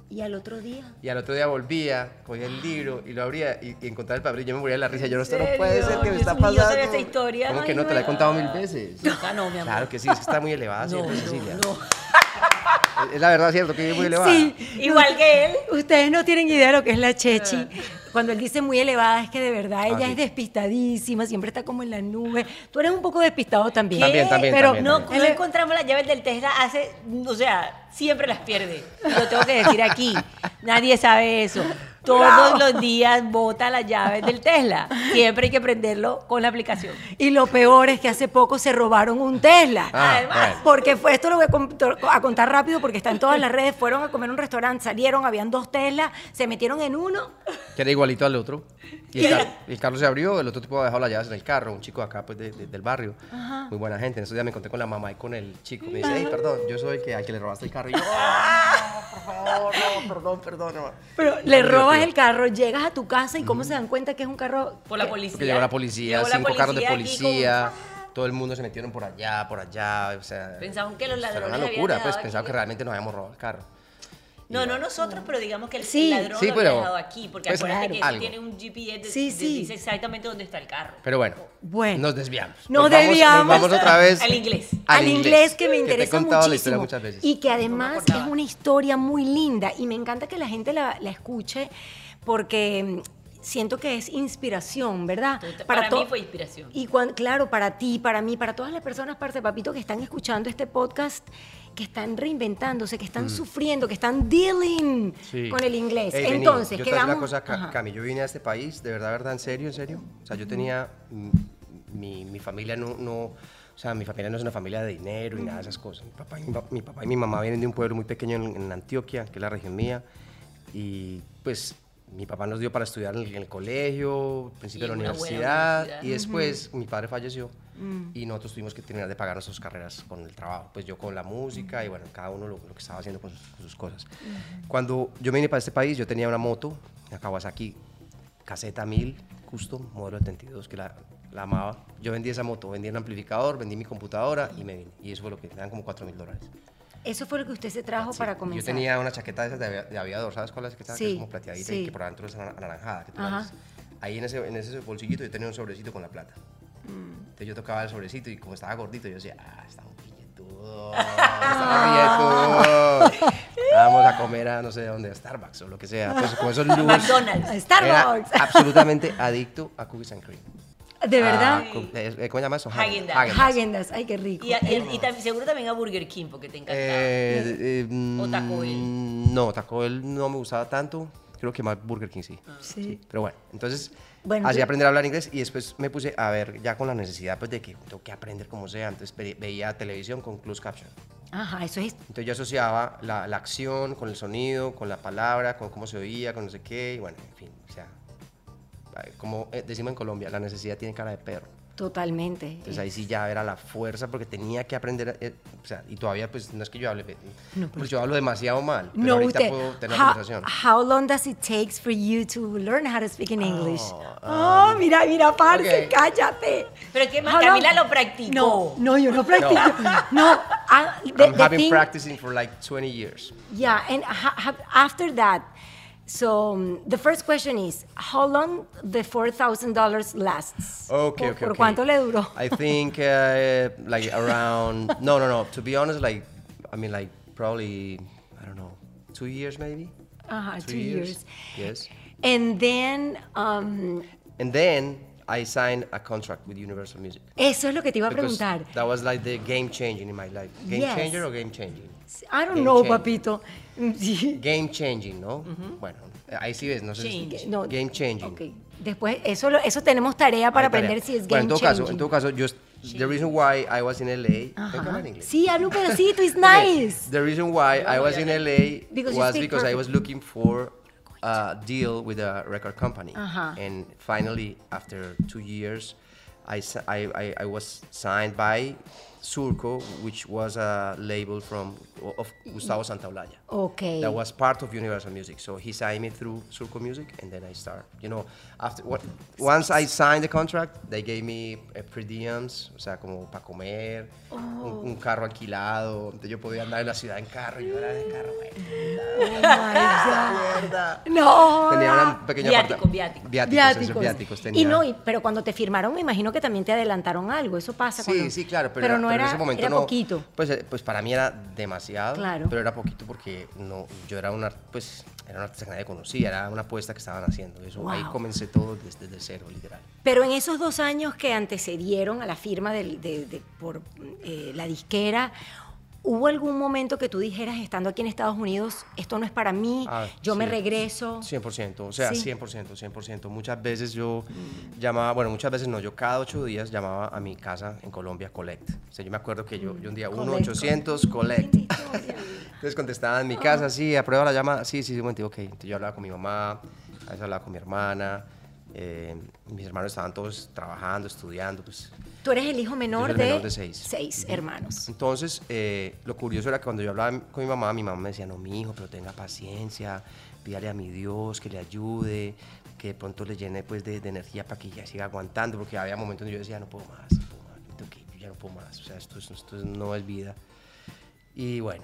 ¿Y al otro día? Y al otro día volvía, cogía el libro y lo abría y, y encontraba el papel y yo me moría de la risa. Yo no, esto no puede ser que me está yo pasando. sabía esta historia. ¿Cómo que no? Te la he no. contado mil veces. Ah, no, mi amor. Claro que sí, es que está muy elevada, No, ¿cierto, no, Cecilia? no. Es- la verdad, ¿cierto? Que es muy elevada. Sí. Igual que él. Ustedes no tienen idea de lo que es la Chechi. Cuando él dice muy elevada, es que de verdad ella Ah, sí. es despistadísima, siempre está como en la nube. Tú eres un poco despistado también. También, también, Pero también, No, también. no encontramos las llaves del Tesla hace, o sea, siempre las pierde. Lo tengo que decir aquí. Nadie sabe eso. Todos Bravo. los días bota las llaves del Tesla. Siempre hay que prenderlo con la aplicación. Y lo peor es que hace poco se robaron un Tesla. Ah, Además, bueno. Porque fue, esto lo voy a, con- a contar rápido porque está en todas las redes. Fueron a comer a un restaurante, salieron, habían dos Tesla, se metieron en uno. Que era igualito al otro. Y Y el, era- car- el carro se abrió, el otro tipo dejado las llaves en el carro, un chico de acá pues, de- de- del barrio. Muy buena gente. En esos días me encontré con la mamá y con el chico. Me dice, hey, perdón, yo soy el que, al que le robaste el carro. Y yo, "Ah, perdón, perdón. no". Pero le robas el carro, llegas a tu casa y cómo se dan cuenta que es un carro. Por la policía. Porque llegó la policía, Llegó la cinco carros de policía, todo el mundo se metieron por allá, por allá, o sea... Pensaban que los Era ladrones una habían locura, pues pensaban que realmente nos habíamos robado el carro. No, no nosotros, pero digamos que el Sí. ladrón Sí, lo había pero- dejado aquí. Porque pues, acuérdate que eso algo. tiene un GPS de, Sí, de- dice exactamente dónde está el carro. Pero bueno, Bueno. nos desviamos. Nos vamos- desviamos. Nos vamos otra vez Al inglés. Al, inglés, que me te he interesa contado la historia muchísimo. muchas veces. Y que además es acordaba. una historia muy linda. Y me encanta que la gente la, la escuche porque mm, siento que es inspiración, ¿verdad? Para to- mí fue inspiración. Y cuan- claro, para ti, para mí, para todas las personas, parce papito, que están escuchando este podcast, que están reinventándose, que están sufriendo, que están dealing Sí. con el inglés. Ey, vení, Entonces, yo a decir quedamos... una cosa, Ajá. Cami, yo vine a este país, de verdad, verdad, en serio, en serio. O sea, yo tenía, mm, mi, mi familia no, no, o sea, mi familia no es una familia de dinero y nada de esas cosas. Mi papá, y mi, mi papá y mi mamá vienen de un pueblo muy pequeño en, en Antioquia, que es la región mía, y pues mi papá nos dio para estudiar en el, en el colegio, principio de la universidad, universidad. y después mi padre falleció y nosotros tuvimos que terminar de pagar nuestras carreras con el trabajo, pues yo con la música y bueno, cada uno lo, lo que estaba haciendo con sus, con sus cosas. Cuando yo vine para este país, yo tenía una moto, una Kawasaki Caseta 1000 Custom, modelo 72, que la, la amaba. Yo vendí esa moto, vendí un amplificador, vendí mi computadora y me vine. Y eso fue lo que me dan como 4 mil dólares. Eso fue lo que usted se trajo Sí, para comenzar. Yo tenía una chaqueta de esas de, de aviador, ¿sabes cuál es la chaqueta? Que Sí, es como plateadita sí. y que por adentro es ana- anaranjada. Que tú. Ahí en ese, en ese bolsillito yo tenía un sobrecito con la plata. Mm. Entonces yo tocaba el sobrecito y como estaba gordito, yo decía, ah, está un billetudo, está billetudo. Vamos a comer a no sé dónde, a Starbucks o lo que sea. Pues con esos lujos. McDonald's. Starbucks. Era absolutamente adicto a cookies and cream. ¿De verdad? Ah, ¿Cómo se llama eso? Häagen-Dazs, ay, qué rico. Y, a- y- y tam- seguro también a Burger King, porque te encantaba. Eh, eh, ¿O Taco Bell? mm, No, Taco Bell no me gustaba tanto. Creo que más Burger King sí. Sí. Pero bueno, entonces Bueno, así yo- aprender a hablar inglés y después me puse a ver ya con la necesidad pues de que tengo que aprender como sea. Ve- veía televisión con closed caption. Ajá, eso es Entonces yo asociaba la, la acción con el sonido, con la palabra, con cómo se oía, con no sé qué. Y bueno, en fin, o sea, como eh, decimos en Colombia, la necesidad tiene cara de perro. Totalmente. Entonces ahí sí ya era la fuerza porque tenía que aprender, eh, o sea, y todavía pues no es que yo hable, No, pues yo hablo demasiado mal, pero no, ahorita usted. puedo tener how, conversación. how long does it takes for you to learn how to speak in English? Ah, Oh, mira, mira, parce, ok. cállate. Pero es que How Camila lo practicó. No, no, yo no practico. No, ah, the, I'm the having thing- practicing for like 20 years. Yeah, and ha, ha, after that, so um, the first question is, how long the four thousand dollars lasts? Okay, ¿Por, okay, ¿Por okay. cuánto le duró? I think uh, like around, no, no, no, to be honest, like, I mean like probably, I don't know, two years maybe? Ajá, two years. Yes. And then, um, And then I signed a contract with Universal Music. eso es lo que te iba a Because preguntar. that was like the game changing in my life. Game Yes. changer or game changing? I don't Game know, changer. papito. Sí. Game changing, ¿no? Bueno, ahí sí ves, no sé. si- Change. No, Game changing. Ok, después, eso, lo- eso tenemos tarea para tarea. aprender si es Bueno, game en todo changing. caso, en todo caso, just the reason why I was in LA. Ajá. ¿Tengo que hablar en inglés? Sí, hablo un pedacito, it's Okay, nice. The reason why I was in LA Because was because I perfect. was looking for a deal with a record company. Uh-huh. And finally, after two years, I, I, I, I was signed by Surco, which was a label from of Gustavo Santaolalla. Ok. That was part of Universal Music. So he signed me through Surco Music, and then I start. You know, after what, once I signed the contract, they gave me uh, per diems, o sea, como para comer, un, un carro alquilado. Entonces yo podía andar en la ciudad en carro. y Yo era de carro, güey. Oh my Mierda. God. No. Tenía una pequeña Viático, viático. Viáticos, Viáticos. esos viáticos tenía. Y no, y- pero cuando te firmaron, me imagino que también te adelantaron algo. Eso pasa. Sí, cuando- sí, claro, pero, era- no pero era, en ese momento era no. poquito. Pues, eh, pues para mí era demasiado, Claro. pero era poquito porque no, yo era una, pues, era una artista que nadie conocía, era una apuesta que estaban haciendo. Eso, Ahí comencé todo desde, desde cero, literal. Pero en esos dos años que antecedieron a la firma de- por eh, la disquera, ¿hubo algún momento que tú dijeras, estando aquí en Estados Unidos, esto no es para mí, Ah, yo me sí. regreso? 100%, o sea, Sí. 100%, 100%. Muchas veces yo llamaba, bueno, muchas veces no, yo cada ocho días llamaba a mi casa en Colombia Collect. O sea, yo me acuerdo que yo, yo un día, Collect, 1-800 Collect. Entonces contestaba en mi casa, sí, aprueba la llamada, sí, sí, sí, un momento, ok. Entonces yo hablaba con mi mamá, a veces hablaba con mi hermana, eh, mis hermanos estaban todos trabajando, estudiando, pues. Tú eres el hijo menor, el de, menor de seis. seis hermanos. Entonces, eh, lo curioso era que cuando yo hablaba con mi mamá, mi mamá me decía, no, mi hijo, pero tenga paciencia, pídale a mi Dios que le ayude, que de pronto le llene pues, de, de energía para que ya siga aguantando, porque había momentos donde yo decía, no puedo más, no puedo más, yo ya no puedo más, o sea, esto, es- esto es- no es vida. Y bueno,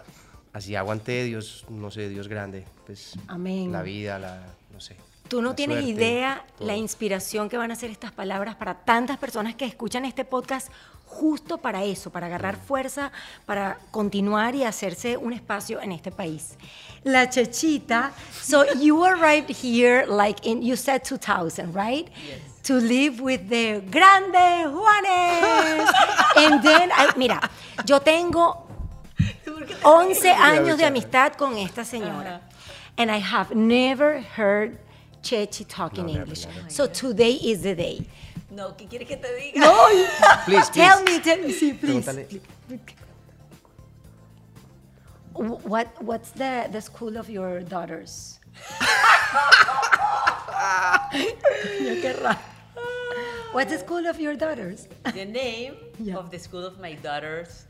así aguanté, Dios, no sé, Dios grande, pues Amén. la vida, la, no sé. Tú no la tienes suerte, idea todo. la inspiración que van a ser estas palabras para tantas personas que escuchan este podcast justo para eso, para agarrar fuerza, para continuar y hacerse un espacio en este país. La Chechita, so you arrived here like in, you said 2000, right? Yes. To live with the grande Juanes. And then, I- mira, yo tengo 11 años de amistad con esta señora. And I have never heard Chechi talk in No, English. never. So today is the day. No, ¿qué quieres que te diga? No, Please, tell please. me, tell me, sí, please. Pregúntale. Wh- What, what's the, the school of your daughters? Ya, qué raro. What's the school of your daughters? The name Yeah. of the school of my daughters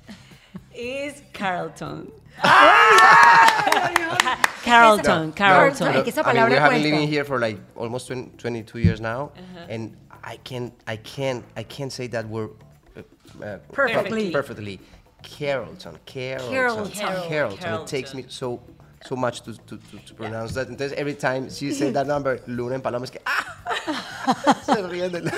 is Carlton. Carlton, No, Carlton. Ay, que I mean, we have been living here for like almost 20, 22 years now, and I can't, I can't, I can't say that word uh, uh, Perfectly. Perfectly. Carrollton, Carrollton, Carrollton. Carrollton. It takes me so so much to, to, to, to pronounce that. Entonces, every time she said that number, Luna en Paloma es que ¡ah! Se ríen del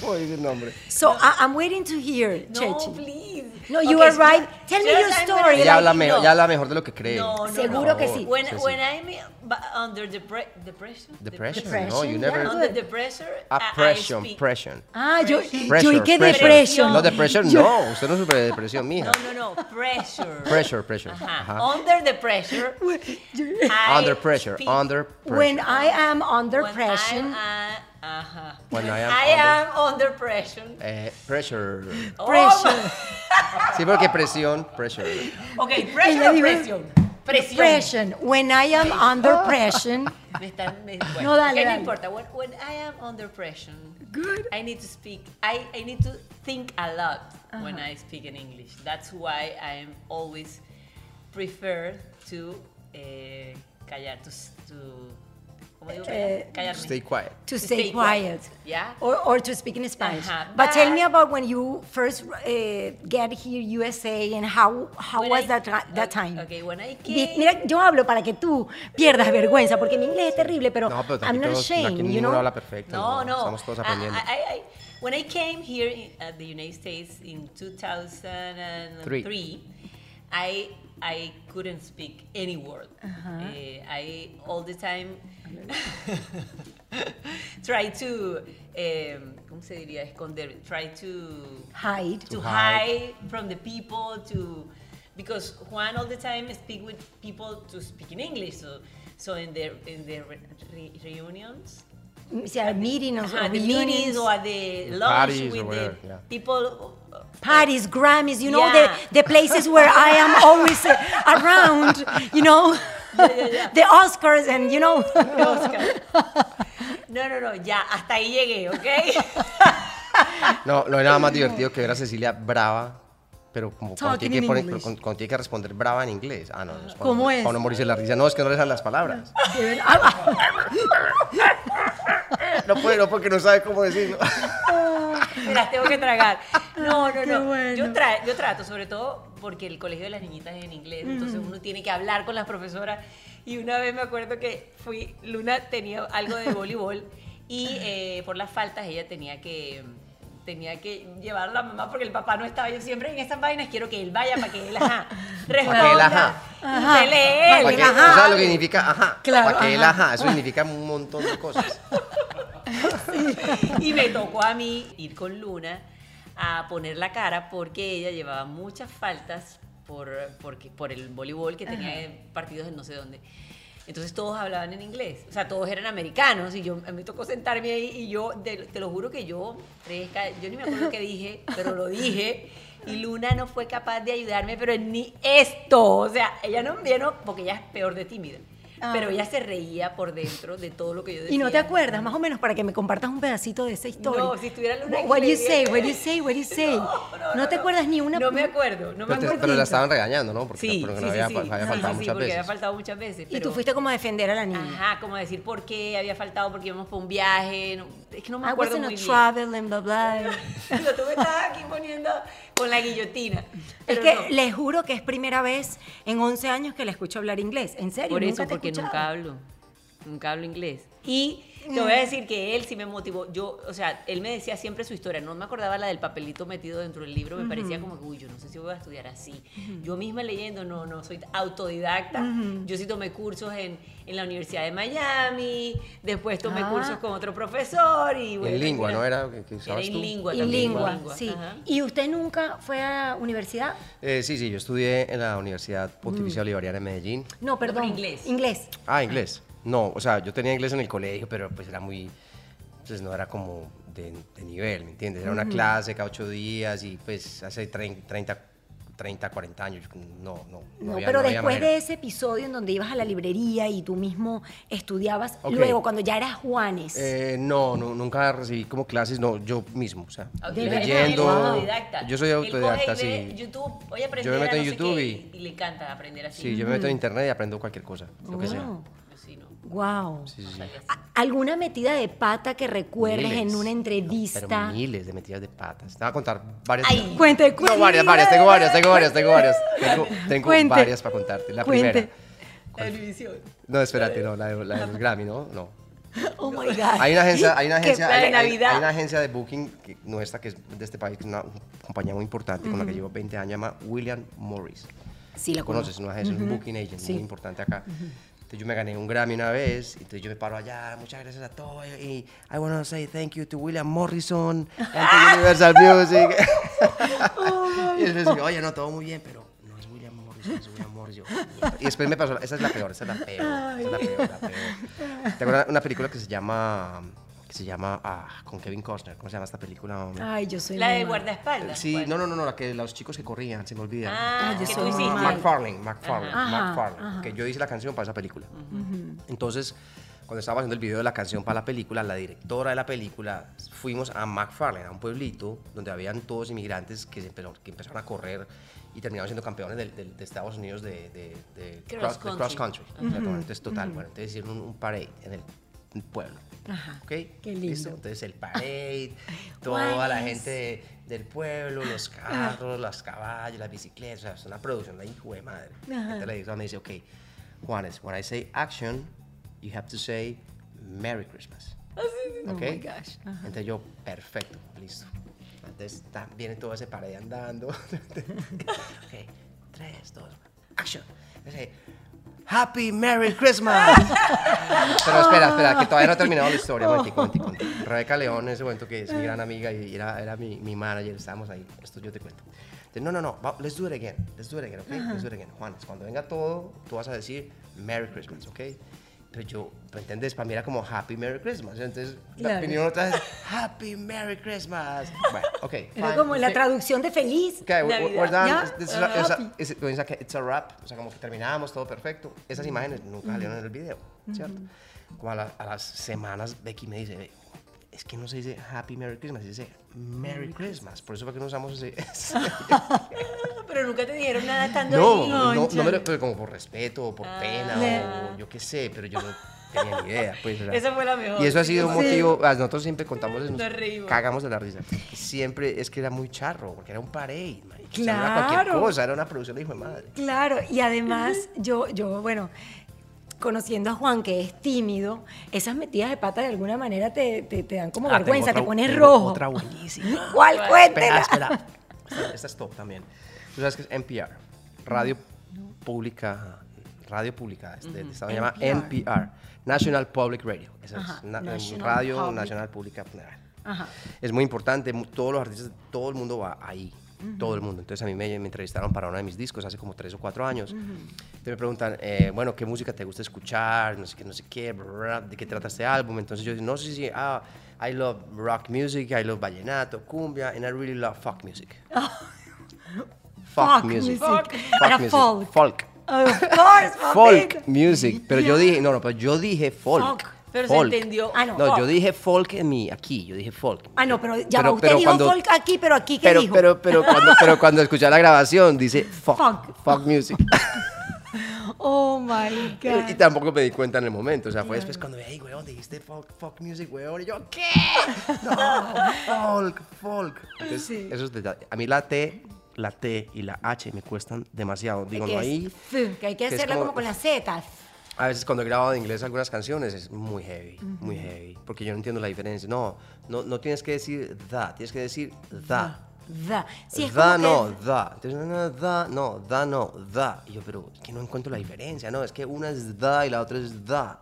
¿Cómo dice el nombre? So I, I'm waiting to hear, No, Chechi. please. No, you Okay, are right. Tell me your story. Ella habla, like, me- no. habla mejor de lo que cree. No, no, Seguro no. que sí. When, Sí, sí. when I'm under depre depression, Depression? Depression, No, you yeah. never. under the pressure, I- I Oppression, pressure. Ah, yo, Pressure, yo y qué pressure. depresión. No, depression, no. Usted no sufre de depresión, mija. No, no, no, pressure. Pressure, pressure. Ajá. Ajá. Under the pressure. I Under pressure, speak under pressure. When I am under when pressure. I'm, uh, ajá. When I am I under- am under pressure. Eh, pressure. Pressure. Sí, porque presión, pressure. Oh, ok, pressure Ella o presión. Presión. Pressure. When I am under pressure. Me están, me- bueno, No, dale, ok, dale. no importa. When, when I am under pressure, Good. I need to speak. I, I need to think a lot when I speak in English. That's why I am always prefer to eh, callar, to, to ¿cómo digo? Eh, callarme. Stay quiet. To To stay stay quiet. quiet, yeah. Or, or to speak in Spanish. Ajá, But tell but- me about when you first uh, get here USA and how, how When was I- that, that ok, time? okay, when I Di- came- Mira, yo hablo para que tú pierdas vergüenza, porque mi inglés es terrible, pero, No, pero I'm not todos, ashamed, you know? habla perfecto. No, no. Estamos todos I- aprendiendo. I, I, I- when I came here in, at the United States in 2003, I I couldn't speak any word. Eh, I all the time try to um, ¿cómo se diría? Esconder. Try to Hide. to To hide from the people to because Juan all the time speak with people to speak in English. So so in their in their re- re- reunions. O sea, meeting or At the meetings or at the lunch parties or with the yeah. people. Parties, Grammys, you know, Yeah. the, the places where I am always uh, around, you know, the Oscars and, you know. Oscar. No, no, no, ya, hasta ahí llegué, ¿ok? No, no hay nada más divertido que ver a Cecilia brava, pero como cuando tiene, in que poner- English. cuando- cuando tiene que responder brava en inglés. Ah, no, no es para- ¿Cómo es? Morirse la risa. No, es que no le salen las palabras. Ah, No puede, no, porque no sabe cómo decirlo. Me las tengo que tragar. No, no, Qué no. bueno. Yo, tra- yo trato, sobre todo porque el colegio de las niñitas es en inglés, entonces Mm. uno tiene que hablar con las profesoras. Y una vez me acuerdo que fui, Luna tenía algo de voleibol y eh, por las faltas ella tenía que tenía que llevar a la mamá porque el papá no estaba. Yo siempre en estas vainas quiero que él vaya para que él, ajá, responda. él, ajá. Ajá. Se lee Para él. Para que, ajá. ¿tú ¿Sabes lo que significa? Ajá. Claro, Para que él, ajá. ajá. Eso significa un montón de cosas. Y me tocó a mí ir con Luna a poner la cara porque ella llevaba muchas faltas por, porque, por el voleibol que tenía partidos en no sé dónde. Entonces todos hablaban en inglés, o sea, todos eran americanos y yo me tocó sentarme ahí y yo, te, lo juro que yo, yo ni me acuerdo qué dije, pero lo dije y Luna no fue capaz de ayudarme, pero ni esto, o sea, ella no vino porque ella es peor de tímida, Ah. pero ella se reía por dentro de todo lo que yo decía. Y no te acuerdas, más o menos, para que me compartas un pedacito de esa historia. No, si estuviera Luna What do you say? What do you say? What do you say? No, te acuerdas ni una. No me acuerdo, no me acuerdo. pero la estaban regañando, ¿no? Porque, Sí, porque sí, había, sí. había Sí, faltado sí, muchas porque había faltado muchas veces. Y tú fuiste como a defender a la niña. Ajá, como a decir por qué había faltado, porque íbamos por un viaje. no- es que no me I acuerdo was in muy a bien. travel and blah blah. Pero tú me estabas aquí poniendo con la guillotina. Es que no. les juro que es primera vez en 11 años que la escucho hablar inglés. En serio, Por nunca eso, te porque nunca hablo. Nunca hablo inglés. Y Te voy a decir que él sí me motivó. Yo, o sea, él me decía siempre su historia. No me acordaba la del papelito metido dentro del libro. Me parecía como que, uy, yo no sé si voy a estudiar así. Yo misma leyendo, no, no, soy autodidacta. Yo sí tomé cursos en, en la Universidad de Miami. Después tomé Ah. cursos con otro profesor. Y, bueno, En lengua, ¿no? Era que, que Era en tú. lengua Y también. lengua, lengua, sí. ajá. ¿Y usted nunca fue a universidad? Eh, sí, sí, yo estudié en la Universidad Pontificia Bolivariana en Medellín. No, perdón. inglés. Inglés. Ah, inglés. No, o sea, yo tenía inglés en el colegio, pero pues era muy, pues no era como de, de nivel, ¿me entiendes? Era una clase cada ocho días y pues hace 30, 30, 30 40 años, no, no. No, había- pero no después manera. de ese episodio en donde ibas a la librería y tú mismo estudiabas, Ok. luego cuando ya eras Juanes. Eh, no, no, nunca recibí como clases, no, yo mismo, o sea, De verdad. leyendo. Autodidacta. Yo soy autodidacta, sí. YouTube, voy a aprender Yo me meto a en no sé YouTube qué, y- y le encanta aprender así. Sí, yo me meto en internet y aprendo cualquier cosa, lo que sea. Sí, no. Wow. Sí, sí. ¿Alguna metida de pata que recuerdes en Miles. una No, entrevista? pero miles de metidas de patas. Te voy a contar varias. Ay, cuente, No, cuente. varias, varias, tengo varias, tengo varias, tengo varias. Tengo, tengo Cuente. varias para contarte. La Cuente. primera. La televisión. No, espérate, no, la, de- la del Grammy, ¿no? No. Oh my God. Hay una agencia, hay una agencia, hay, hay- hay una agencia de booking que, nuestra que es de este país, que es una compañía muy importante con la que llevo 20 años, se llama William Morris. Sí, la conoces, conozco. una agencia, es un booking agent Sí. muy importante acá. Entonces yo me gané un Grammy una vez, entonces yo me paro allá, muchas gracias a todos, y I want to say thank you to William Morrison and to Universal Music. y después digo, oye, no, todo muy bien, pero no es William Morrison, es William Morrison. Y después me pasó, esa es la peor, esa es la peor, esa es la peor, la peor. Tengo una, una película que se llama, que se llama, ah, con Kevin Costner, ¿cómo se llama esta película? hombre? Ay, yo soy La de mala. guardaespaldas. Sí, ¿cuál? no, no, no, no, la que los chicos que corrían, se me olvida. Ah, yo que soy tú hiciste. mal. McFarlane, McFarlane, Ajá. McFarlane, Ajá. que yo hice la canción para esa película. Entonces, cuando estaba haciendo el video de la canción para la película, la directora de la película, fuimos a McFarlane, a un pueblito donde habían todos inmigrantes que, se empezó- que empezaron a correr y terminaron siendo campeones del- del- de, Estados Unidos de, de- de Cross cross, de country. cross country. Exactamente. Entonces, total, bueno, entonces hicieron un, un parade en el pueblo. Ajá. ¿Ok? Qué lindo. ¿Listo? Entonces el parade, toda la gente de- del pueblo, los carros, los caballos, las bicicletas, o sea, es una producción, la hijo de madre. Entonces la directora me dice, ok, Juanes, when I say action, you have to say Merry Christmas. Oh ¿Ok? my gosh. Ajá. Entonces yo, perfecto, listo. Entonces viene todo ese parade andando. ok, tres, dos, action. Dice, Happy Merry Christmas. Pero espera, espera, que todavía no he terminado la historia. Un momentico, un momentico, un momentico. Rebeca León, en ese momento que es mi gran amiga y era, era mi, mi manager, estábamos ahí. Esto yo te cuento. Entonces, no, no, no, let's do it again. Let's do it again, ¿ok? Let's do it again. Juan, cuando venga todo, tú vas a decir Merry Christmas, ¿ok? Pero yo, ¿me entiendes? Para mí era como Happy Merry Christmas. Entonces, la Claro. opinión otra vez, Happy Merry Christmas. Bueno, ok. Era fine. como la traducción de feliz. Okay, we're, we're done. ¿Ya? This it's a- it's a- it's wrap. O sea, como que terminamos, todo perfecto. Esas imágenes nunca salieron en el video, ¿cierto? Como a, la- a las semanas, Becky me dice, "Ve, es que no se dice Happy Merry Christmas, se dice Merry Christmas. Por eso fue que no usamos ese... Pero nunca te dijeron nada estando no, no, no, me lo- pero como por respeto o por Ah. pena o yo qué sé, pero yo no tenía ni idea. Pues. Esa fue la mejor. Y eso ha sido un motivo, a nosotros siempre contamos, nos Nos reímos. cagamos de la risa. Siempre es que era muy charro, porque era un parade, marica. O sea, no era cualquier Claro. cosa, era una producción de hijo de madre. Claro, y además yo, yo, bueno, conociendo a Juan, que es tímido, esas metidas de pata de alguna manera te, te, te dan como Ah, vergüenza, otra- te pones rojo. Otra buenísima. ¿Cuál? Espera, Cuéntela. espera. Esta, esta es top también. Tú sabes que es NPR, Radio Pública, Radio Pública, este, Estados Unidos, se llama NPR. NPR, National Public Radio. Esa Ajá, es na- National Radio Public. Nacional Pública. General. Ajá. Es muy importante, todos los artistas, todo el mundo va ahí, todo el mundo. Entonces a mí me, me entrevistaron para uno de mis discos hace como tres o cuatro años. Entonces me preguntan, eh, bueno, ¿qué música te gusta escuchar? No sé qué, no sé qué, bla, bla, bla, ¿de qué trata este álbum? Entonces yo digo, no sé si, ah, I love rock music, I love vallenato, cumbia, and I really love folk music. Folk music. Era folk. Folk. Of course, Folk music. Pero yo dije, no, no, pero yo dije folk. Folk. Pero se folk. entendió. Ah, no, No, folk. yo dije folk en mi, aquí, yo dije folk. Ah, no, pero ya Pero- usted pero dijo cuando- folk aquí, pero aquí, ¿qué pero, dijo? pero, pero, cuando, pero cuando escuché la grabación dice fuck, Fuck. fuck music. Oh, my God. y tampoco me di cuenta en el momento. O sea, fue después cuando me dije, weón, dijiste fuck, fuck music, weón. Y yo, ¿qué? No, folk, folk. Entonces, Sí. esos detalles. A mí la T, la T y la H me cuestan demasiado. Digo, no ahí. que hay que hacerla como- como, con la Z. A veces cuando he grabado en inglés algunas canciones es muy heavy, muy heavy, porque yo no entiendo la diferencia. No, no, no tienes que decir da, tienes que decir da. Da. Sí, es da como no, que- da. Entonces, no, no, da no, da no, da. Y yo, pero es que no encuentro la diferencia, no, es que una es da y la otra es da.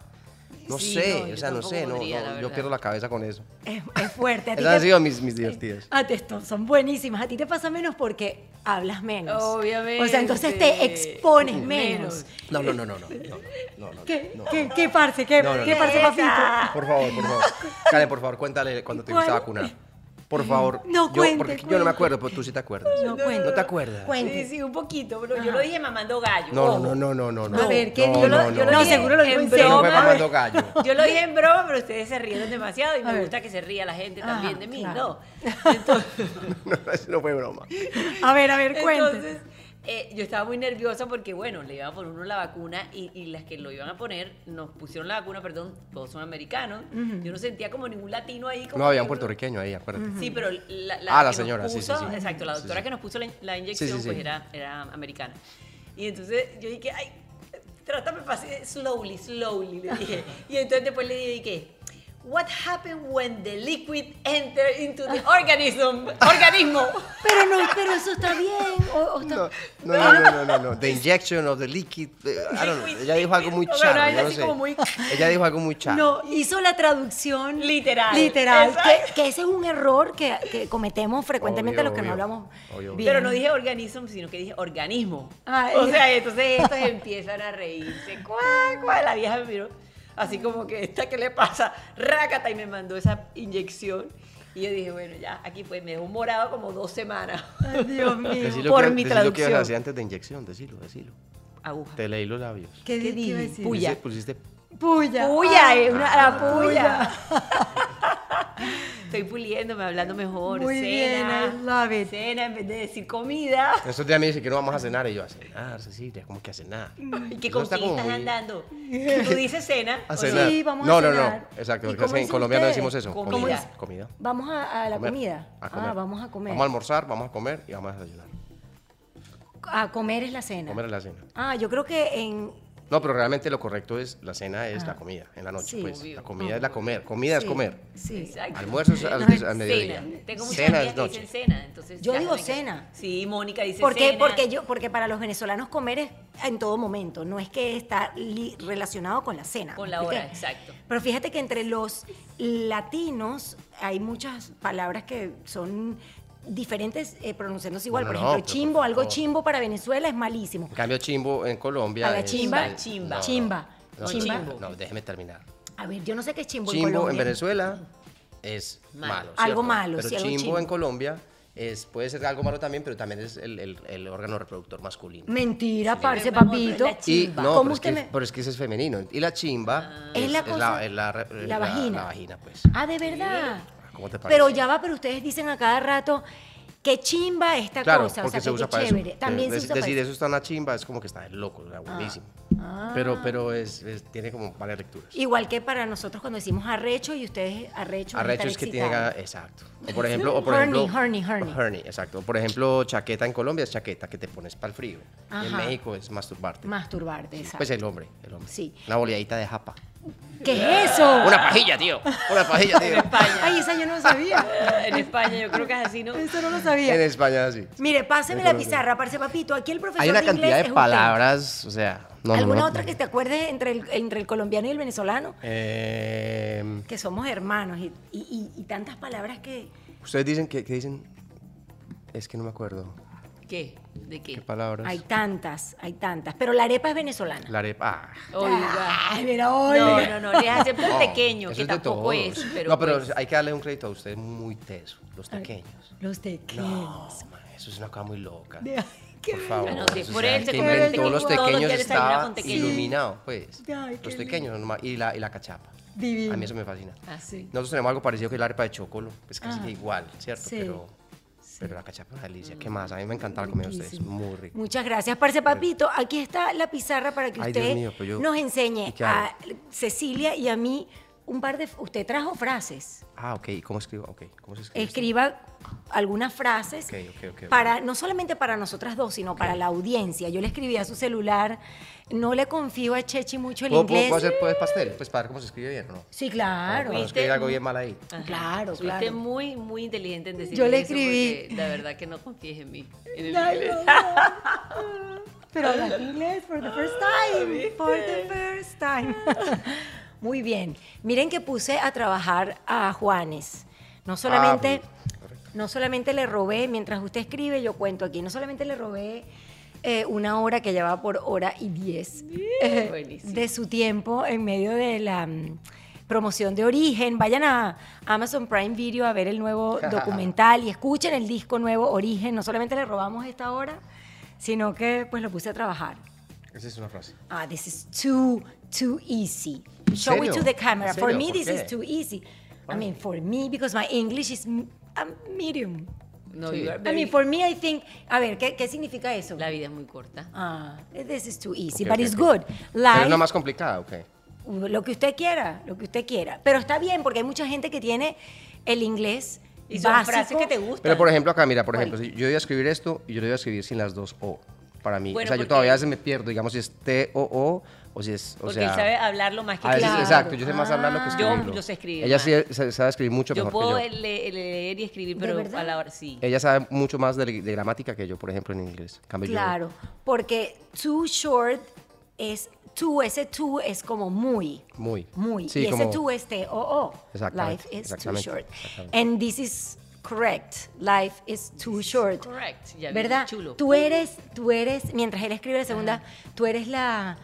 No Sí, sé, no, o sea, no sé, no, podría, no, la yo pierdo la cabeza con eso. Es, es fuerte. Esas han sido mis, mis divertidas. A ti esto- son buenísimas. A ti te pasa menos porque hablas menos. Obviamente. O sea, entonces te expones menos. No, no, no, no, no, no, no, no, ¿Qué, no. qué, qué parce? ¿Qué, No, no, qué no. parce, papito? Por favor, por favor. Karen, por favor, cuéntale cuando te fuiste a vacunar. Por favor. No, yo, cuente, Porque yo no me acuerdo, pero tú sí te acuerdas. No, cuente. ¿No te acuerdas? Cuente. Sí, sí, un poquito, pero yo lo dije mamando gallo. No, no, no, no, no, no. A ver, ¿qué no, dijo? no, Yo no, lo No, dije seguro lo dijo en no broma. mamando gallo. Yo lo dije en broma, pero ustedes se rieron demasiado y me ver. gusta que se ría la gente Ajá, también de mí, claro. ¿no? Entonces, No, eso no fue broma. A ver, a ver, cuente. entonces eh, yo estaba muy nerviosa porque, bueno, le iban a poner uno la vacuna y, y las que lo iban a poner, nos pusieron la vacuna, perdón, todos son americanos. Yo no sentía como ningún latino ahí. Como No, había un que- puertorriqueño ahí, acuérdate. Sí, pero la, Ah, la que nos señora, sí, puso- sí, sí. Exacto, la doctora sí. que nos puso la, la inyección, Sí, sí, sí. pues era, era americana. Y entonces yo dije, ay, trátame fácil, slowly, slowly, le dije. Y entonces después le dije, what happened when the liquid enter into the organism, organismo? Pero no, pero eso está bien. O, o está- No, no, no, no, no, no, no. The injection of the liquid. eh, I don't know. Ella dijo algo muy Bueno, charro, algo yo no sé. como muy- Ella dijo algo muy charro. No, hizo la traducción Literal. Literal. Que, que ese es un error que, que cometemos frecuentemente Obvio, los que no hablamos. Obvio, bien. Pero no dije organism, sino que dije organismo. Ah, o sea, entonces estos empiezan a reírse. ¿Cuál, cuál? La vieja me miró así como que, ¿esta qué le pasa? Rácata y me mandó esa inyección. Y yo dije, bueno, ya, aquí pues me dejó morado como dos semanas. Ay, Dios mío. Decilo por que, mi que traducción. hacer antes de inyección, decilo, decilo. Aguja. Te leí los labios. ¿Qué, ¿Qué di- dije? iba a decir? Puya. Pusiste, pusiste Puya. Puya, Ah, es una, la ah, puya. Estoy puliéndome, hablando mejor. Muy bien, cena, I love it. Cena en vez de decir comida. Estos días me dice que no vamos a cenar y yo a cenar, Cecilia, ¿cómo que a cenar? ¿Y qué con estás muy- andando? Tú dices cena. A ¿o no? cenar. Sí, vamos a no, no, cenar. no, exacto, ¿Y porque en hizo Colombia no usted? decimos eso. Comida. Comida. Comida. Vamos a, a la Comer. comida. A comer. Ah, vamos a comer. Vamos a almorzar, vamos a comer y vamos a desayunar. A comer es la cena. Comer es la cena. Ah, yo creo que en. No, pero realmente lo correcto es la cena es la comida, en la noche, Sí. pues. Obvio. La comida es la comer, comida es comer. Sí. Exacto. Almuerzo es al, No, al mediodía. Cena. Tengo muchas Cena es que noche. dicen cena. Entonces Yo digo que- cena. Sí, Mónica dice ¿Por qué? cena. Porque, yo, porque para los venezolanos comer es en todo momento, no es que está li- relacionado con la cena. Con ¿me la hora, exacto. Pero fíjate que entre los latinos hay muchas palabras que son diferentes eh, pronunciándose igual. No, por no, ejemplo, pero por chimbo, algo chimbo para Venezuela es malísimo. En cambio, chimbo en Colombia A la es- chimba, es- chimba. no, Chimba. No, no, Chimba. no, no, déjeme terminar. A ver, yo no sé qué es chimbo, en Chimbo en Colombia. Venezuela es Malo. malo. Algo malo, Pero sí, algo chimbo, chimbo. en Colombia es, puede ser algo malo también, pero también es el, el- el órgano reproductor masculino. Mentira, parce, vamos, papito. la Y no, ¿Cómo pero es, que, me- pero es que ese es femenino. Y la chimba Es la cosa- es la, es la vagina. La, vagina, pues. Ah, de verdad. ¿Cómo te Pero ya va, pero ustedes dicen a cada rato que chimba esta Claro, cosa, o porque sea, se que usa qué para chévere. eso. También Es- se usa decir, eso. eso está una chimba, es como que está de loco, o sea, buenísimo. Ah. Pero, pero es, es- tiene como varias lecturas. Igual que para nosotros cuando decimos arrecho y ustedes arrecho. Arrecho es que tiene excitado. exacto. O por ejemplo, o por Horny, ejemplo, horny, horny. horny, exacto. O por ejemplo, chaqueta en Colombia es chaqueta que te pones para el frío. En. México es masturbarte. Masturbarte, exacto. Pues el hombre, el hombre. Sí. Una boleadita de japa. ¿Qué es eso? Una pajilla, tío. Una pajilla, tío. Ay, esa yo no sabía. En España yo creo que es así, ¿no? Eso no lo en sabía. España sí. Mire, páseme la pizarra, parce papito. Aquí el profesor Hay una de inglés cantidad de es usted. palabras, o sea, no, no, ¿Alguna no. otra que te acuerdes entre el, entre el colombiano y el venezolano? Eh, Que somos hermanos y, y- y- y tantas palabras que... Ustedes dicen que, que dicen. Es que no me acuerdo. ¿Qué? ¿De qué? ¿Qué palabras? Hay tantas, hay tantas. Pero la arepa es venezolana. La arepa. ah. Oiga. Ay, mira, No, oiga. no, no, les acepto el No, pequeño, eso que es de tampoco es, pero no, pero pues, hay que darle un crédito a ustedes muy teso, los pequeños. Los tequeños. No, man, eso es una cosa muy loca. De- ay, qué Por favor. Ah, no, sí, por él se inventó los tequeño, todos los pequeños estaba iluminado, pues. Ay, los pequeños nomás, y la, y la cachapa. Divino. A mí eso me fascina. Ah, sí. Nosotros tenemos algo parecido que es la arepa de chocolo, es casi Ah, que igual, ¿cierto? sí, Pero, pero la cachapa es delicia. ¿Qué más? A mí me encanta la comida de ustedes, muy rico. Muchas gracias, Parce Papito. Aquí está la pizarra para que Ay, usted Dios mío, pues yo- nos enseñe ¿y qué a? Cecilia y a mí un par de... Usted trajo frases. Ah, ok. ¿Y ¿Cómo escribo? Ok. ¿Cómo se escribe? esto? Escriba algunas frases Ok, ok, ok, ok. para no solamente para nosotras dos, sino para la audiencia. Yo le escribí a su celular. No le confío a Chechi mucho el ¿Puedo, inglés. puedo hacer pues, pastel? Pues para ver cómo se escribe bien, ¿o no? Sí, claro. Para no escribir algo bien mal ahí. Ajá. Claro, Fuiste claro. muy, muy inteligente en decir Yo le escribí- La verdad que no confíes en mí. En el Ay, inglés. no. Pero hablas inglés for the first time. For the first time. Muy bien. Miren que puse a trabajar a Juanes. No solamente, Ah, no solamente le robé, mientras usted escribe, yo cuento aquí, no solamente le robé eh, una hora que llevaba por hora y diez eh, de su tiempo en medio de la mm, promoción de Origen. Vayan a Amazon Prime Video a ver el nuevo documental y escuchen el disco nuevo Origen. No solamente le robamos esta hora, sino que pues lo puse a trabajar. Esa es una frase. Ah, this is too, too easy. ¿En Show it to the camera. ¿En For me, ¿Por this qué? is too easy. I mean, for me, because my English is a medium. No, Sí. you are I very- mean, for me, I think. A ver, ¿qué, qué significa eso? La vida es muy corta. Ah, this is too easy, Ok, but ok, it's ok. good. Pero Life, es una más complicada, ok. lo que usted quiera, lo que usted quiera. Pero está bien, porque hay mucha gente que tiene el inglés Y son básico. frases que te gustan. Pero por ejemplo, acá, mira, por ejemplo, si yo iba a escribir esto y yo lo iba a escribir sin las dos O. Para mí. Bueno, o sea, yo todavía veces me pierdo, digamos, si es T-O-O o si es. O Porque sea, él sabe hablarlo más que a veces, tú. Claro. exacto, yo sé más hablarlo que Ah. escribirlo. Yo- yo sé escribir Ella sí sabe escribir mucho Yo mejor puedo que yo. le- leer y escribir, ¿De pero a la hora sí. Ella sabe mucho más de, de gramática que yo, por ejemplo, en inglés. Cambio, yo- Claro, porque too short es too, ese too es como muy. Muy. Muy. Sí, y ese too es T-O-O. Exactamente, Life is too short. And this is correct. Life is too short. Correct. Ya ¿Verdad? chulo. Tú eres, tú eres, mientras él escribe la segunda, tú eres la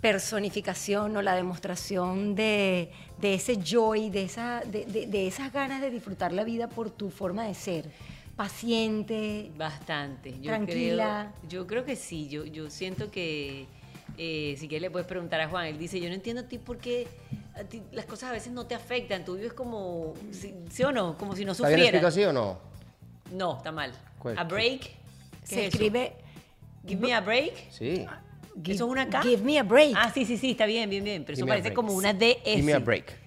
personificación o la demostración de, de ese joy, de, esa, de, de- de esas ganas de disfrutar la vida por tu forma de ser. Paciente, Bastante. Yo Tranquila. Creo, yo creo que sí. Yo, yo siento que eh, si quieres le puedes preguntar a Juan. Él dice, yo no entiendo a ti por qué a ti las cosas a veces no te afectan. Tú vives como, ¿sí, sí o no? Como si no ¿Está bien sufrieras. así o no? No, está mal. ¿Cuál? A break. ¿Qué se es eso? escribe Give me a break. Sí. Give, ¿Eso es una K? Give me a break. Ah, sí, sí, sí, está bien, bien, bien. Pero eso Give me a parece break. como una DS. Give me a break.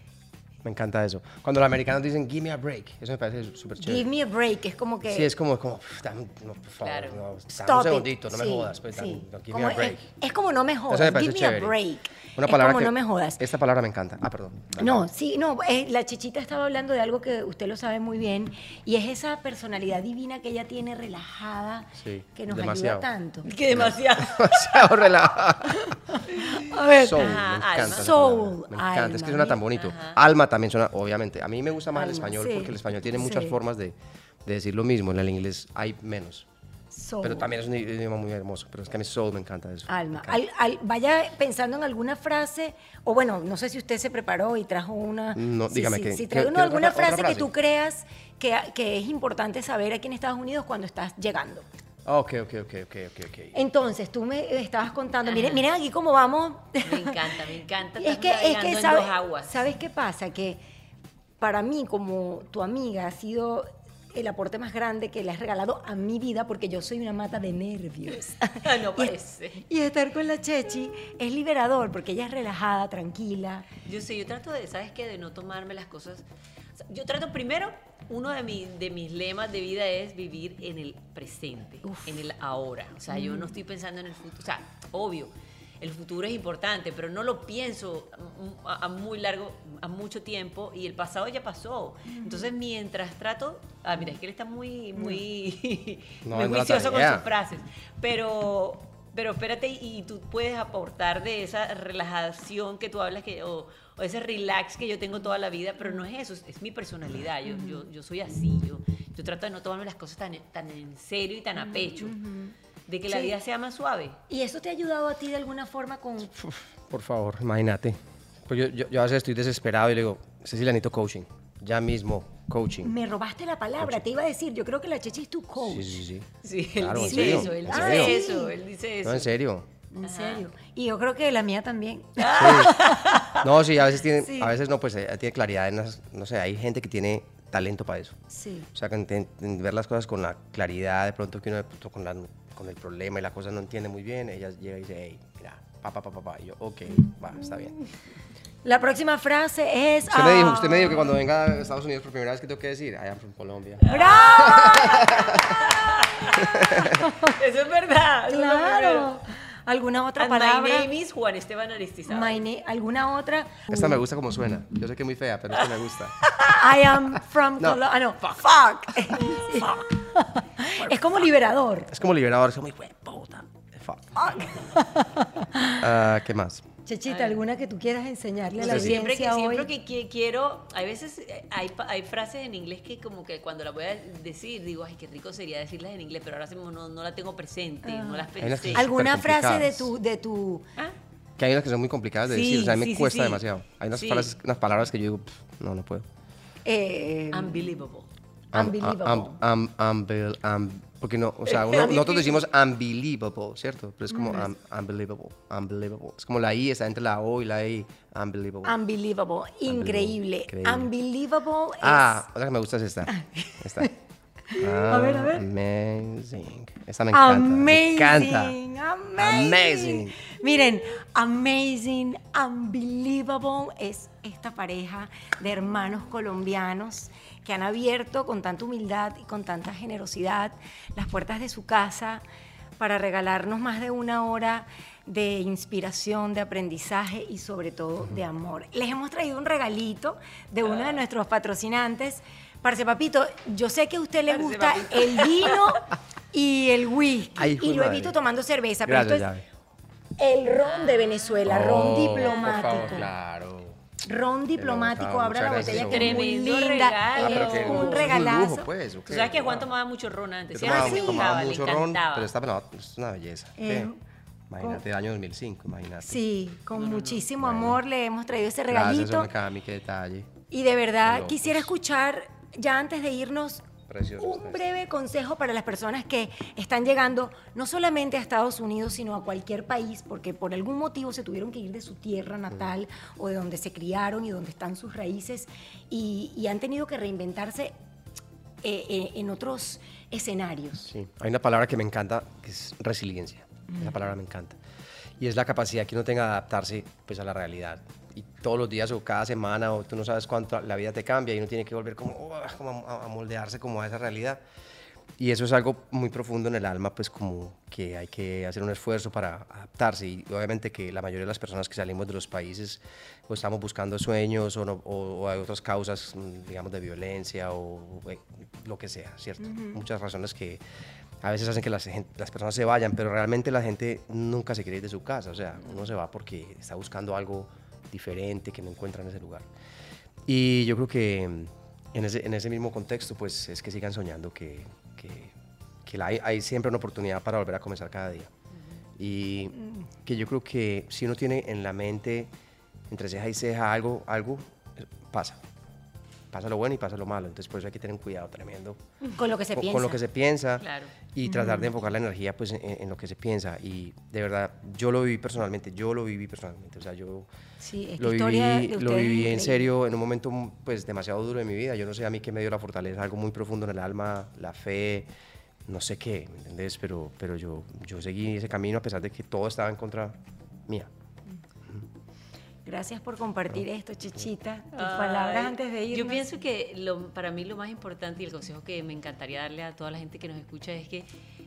Me encanta eso. Cuando los americanos dicen give me a break, eso me parece súper chévere. Give me a break, es como que... Sí, es como, como "Uf, dame, no, por favor, Claro. no, dame un it. segundito, no me Sí, jodas, pues, sí. dame- no, give Como me a break. Es, es como no me jodas, Eso me give me a break. Una es palabra como que- no me jodas. Esta palabra me encanta. Ah, perdón. No, sí, no, eh, la chichita estaba hablando de algo que usted lo sabe muy bien y es esa personalidad divina que ella tiene relajada Sí, que nos demasiado. ayuda tanto. Que demasiado. Demasiado relajado. A ver, Soul, Ajá, me alma. encanta. Soul. Me encanta, es que alma, suena tan bonito. Ajá. Alma también suena, obviamente. A mí me gusta más el español sí, porque el español tiene muchas sí. formas de, de decir lo mismo. En el inglés hay menos. soul, Pero también es un idioma muy hermoso. Pero es que a mí soul me encanta eso. alma. Me encanta. Al- al- vaya pensando en alguna frase, o bueno, no sé si usted se preparó y trajo una. No, Sí, dígame sí, que- Si ¿qué- trae uno, otra alguna fra- otra frase, que frase? tú creas que, que es importante saber aquí en Estados Unidos cuando estás llegando. Ok, ok, ok, ok, ok. Entonces, tú me estabas contando, miren, miren aquí cómo vamos. Me encanta, me encanta. es Estás que, es que en ¿sabe- dos aguas. ¿sabes qué pasa? Que para mí, como tu amiga, ha sido el aporte más grande que le has regalado a mi vida porque yo soy una mata de nervios. No Y- parece. Y, estar con la Chechi es liberador porque ella es relajada, tranquila. Yo sé, yo trato de, ¿sabes qué? De no tomarme las cosas. Yo trato primero, uno de, mi- de mis lemas de vida es vivir en el presente, Uf. en el ahora. O sea, yo no estoy pensando en el futuro. O sea, obvio, el futuro es importante, pero no lo pienso a, a muy largo, a mucho tiempo y el pasado ya pasó. Entonces, mientras trato. Ah, mira, es que él está muy, muy, No, muy juicioso con sus frases. Pero, pero espérate, y tú puedes aportar de esa relajación que tú hablas, que, o, o ese relax que yo tengo toda la vida, pero no es eso, es, es mi personalidad. Yo, yo, yo soy así, yo, yo trato de no tomarme las cosas tan, tan en serio y tan a pecho, de que la Sí. vida sea más suave. ¿Y eso te ha ayudado a ti de alguna forma con... Por favor, imagínate. Pues yo, yo, yo a veces estoy desesperado y le digo, Cecilia, necesito coaching. Ya mismo, coaching. Me robaste la palabra, te iba a decir, yo creo que la Chechi es tu coach. Sí, sí, sí. Sí, él Claro, en dice serio, eso, él en dice serio. eso, él dice eso. No, en serio. En serio. Y yo creo que la mía también. No, sí, a veces tiene, Sí. a veces no, pues eh, tiene claridad en las, no sé, hay gente que tiene talento para eso. Sí. O sea, que enten- en ver las cosas con la claridad, de pronto que uno de pronto con, la- con el problema y la cosa no entiende muy bien, ella llega y dice, hey, mira, pa, pa, pa, pa, pa. Y yo, ok, va, está bien. La próxima frase es. Usted me, dijo, ah, usted me dijo que cuando venga a Estados Unidos por primera vez, ¿qué tengo que decir? I am from Colombia. ¡Bravo! Eso es verdad. eso Claro. ¿Alguna otra And palabra? My name is Juan Esteban Aristizábal. ¿Alguna otra? Esta me gusta como suena. Yo sé que es muy fea, pero esta me gusta. I am from No. Colombia. Ah, no. Fuck. es como liberador. Es como liberador, es como, hijo de puta. Fuck. Ah, ¿Qué más? Chechita, ¿alguna que tú quieras enseñarle a la Porque siempre que, audiencia siempre hoy? que, qui- quiero, hay veces eh, hay, hay frases en inglés que como que cuando las voy a decir digo, ay, qué rico sería decirlas en inglés, pero ahora mismo no, no la tengo presente, no las unas pensé. ¿Alguna frase de tu, de tu... Ah, Que hay unas que son muy complicadas de Sí, decir, o sea, a mí sí, me sí, cuesta sí. demasiado. Hay unas, frases- unas palabras que yo digo, "Pff, no, no puedo. eh, unbelievable. Am- Unbelievable. unbel- am- porque no, o sea, uno- nosotros decimos unbelievable, ¿cierto? Pero es como Mm. un- unbelievable, unbelievable. Es como la I está entre la O y la I, unbelievable. unbelievable. Increíble. Increíble. Unbelievable es... ah, otra que me gusta es esta. Esta. A ver, a ver. Amazing. Esta me encanta. Amazing, Me encanta. amazing. Amazing. Miren, amazing, unbelievable es esta pareja de hermanos colombianos que han abierto con tanta humildad y con tanta generosidad las puertas de su casa para regalarnos más de una hora de inspiración, de aprendizaje y sobre todo de amor. Les hemos traído un regalito de uno de nuestros patrocinantes. Parce Papito, yo sé que a usted le Parce gusta Papito. el vino y el whisky. Ay, y lo he visto tomando cerveza, pero esto llave. es el ron de Venezuela, ron Oh, diplomático. Por favor, claro. Ron diplomático, abra la botella que es muy linda. Ah, es un regalazo. lujo, pues, sabes que Juan Wow. tomaba mucho ron antes. Sí, tomaba, le mucho ron, pero esta no, es una belleza. Eh. Imagínate, año 2005, imagínate. Sí, con muchísimo amor le hemos traído ese Gracias, regalito. hombre, Cami, qué detalle. Y de verdad quisiera escuchar, ya antes de irnos, Precioso un breve consejo para las personas que están llegando no solamente a Estados Unidos, sino a cualquier país, porque por algún motivo se tuvieron que ir de su tierra natal o de donde se criaron y donde están sus raíces y, y han tenido que reinventarse eh, eh, en otros escenarios. Sí, hay una palabra que me encanta, que es resiliencia. Esa palabra me encanta. Y es la capacidad que uno tenga de adaptarse pues, a la realidad. Y todos los días o cada semana, o tú no sabes cuánto la vida te cambia y uno tiene que volver como, oh, como a, a moldearse como a esa realidad. Y eso es algo muy profundo en el alma, pues como que hay que hacer un esfuerzo para adaptarse. Y obviamente que la mayoría de las personas que salimos de los países o estamos buscando sueños o, no- o- o hay otras causas, mm, digamos, de violencia o, eh, lo que sea, ¿cierto? Muchas razones que a veces hacen que las, las personas se vayan, pero realmente la gente nunca se quiere ir de su casa. O sea, uno se va porque está buscando algo diferente que no encuentra en ese lugar. Y yo creo que mm, en ese, en ese mismo contexto, pues es que sigan soñando que, que, que hay, hay siempre una oportunidad para volver a comenzar cada día. Y que yo creo que si uno tiene en la mente, entre ceja y ceja, algo, algo eh, pasa. Pasa lo bueno y pasa lo malo. Entonces, por eso hay que tener un cuidado tremendo Con lo que se con, piensa. con lo que se piensa Claro. y tratar de enfocar la energía pues en, en lo que se piensa y de verdad yo lo viví personalmente yo lo viví personalmente o sea yo Sí, es que lo historia viví de lo viví en serio en un momento pues demasiado duro de mi vida yo no sé a mí qué me dio la fortaleza algo muy profundo en el alma la fe no sé qué ¿me entendés? pero pero yo yo seguí ese camino a pesar de que todo estaba en contra mía Gracias por compartir esto, Chichita. Tus Ay, palabras antes de irnos. Yo pienso que lo- para mí lo más importante y el consejo que me encantaría darle a toda la gente que nos escucha es que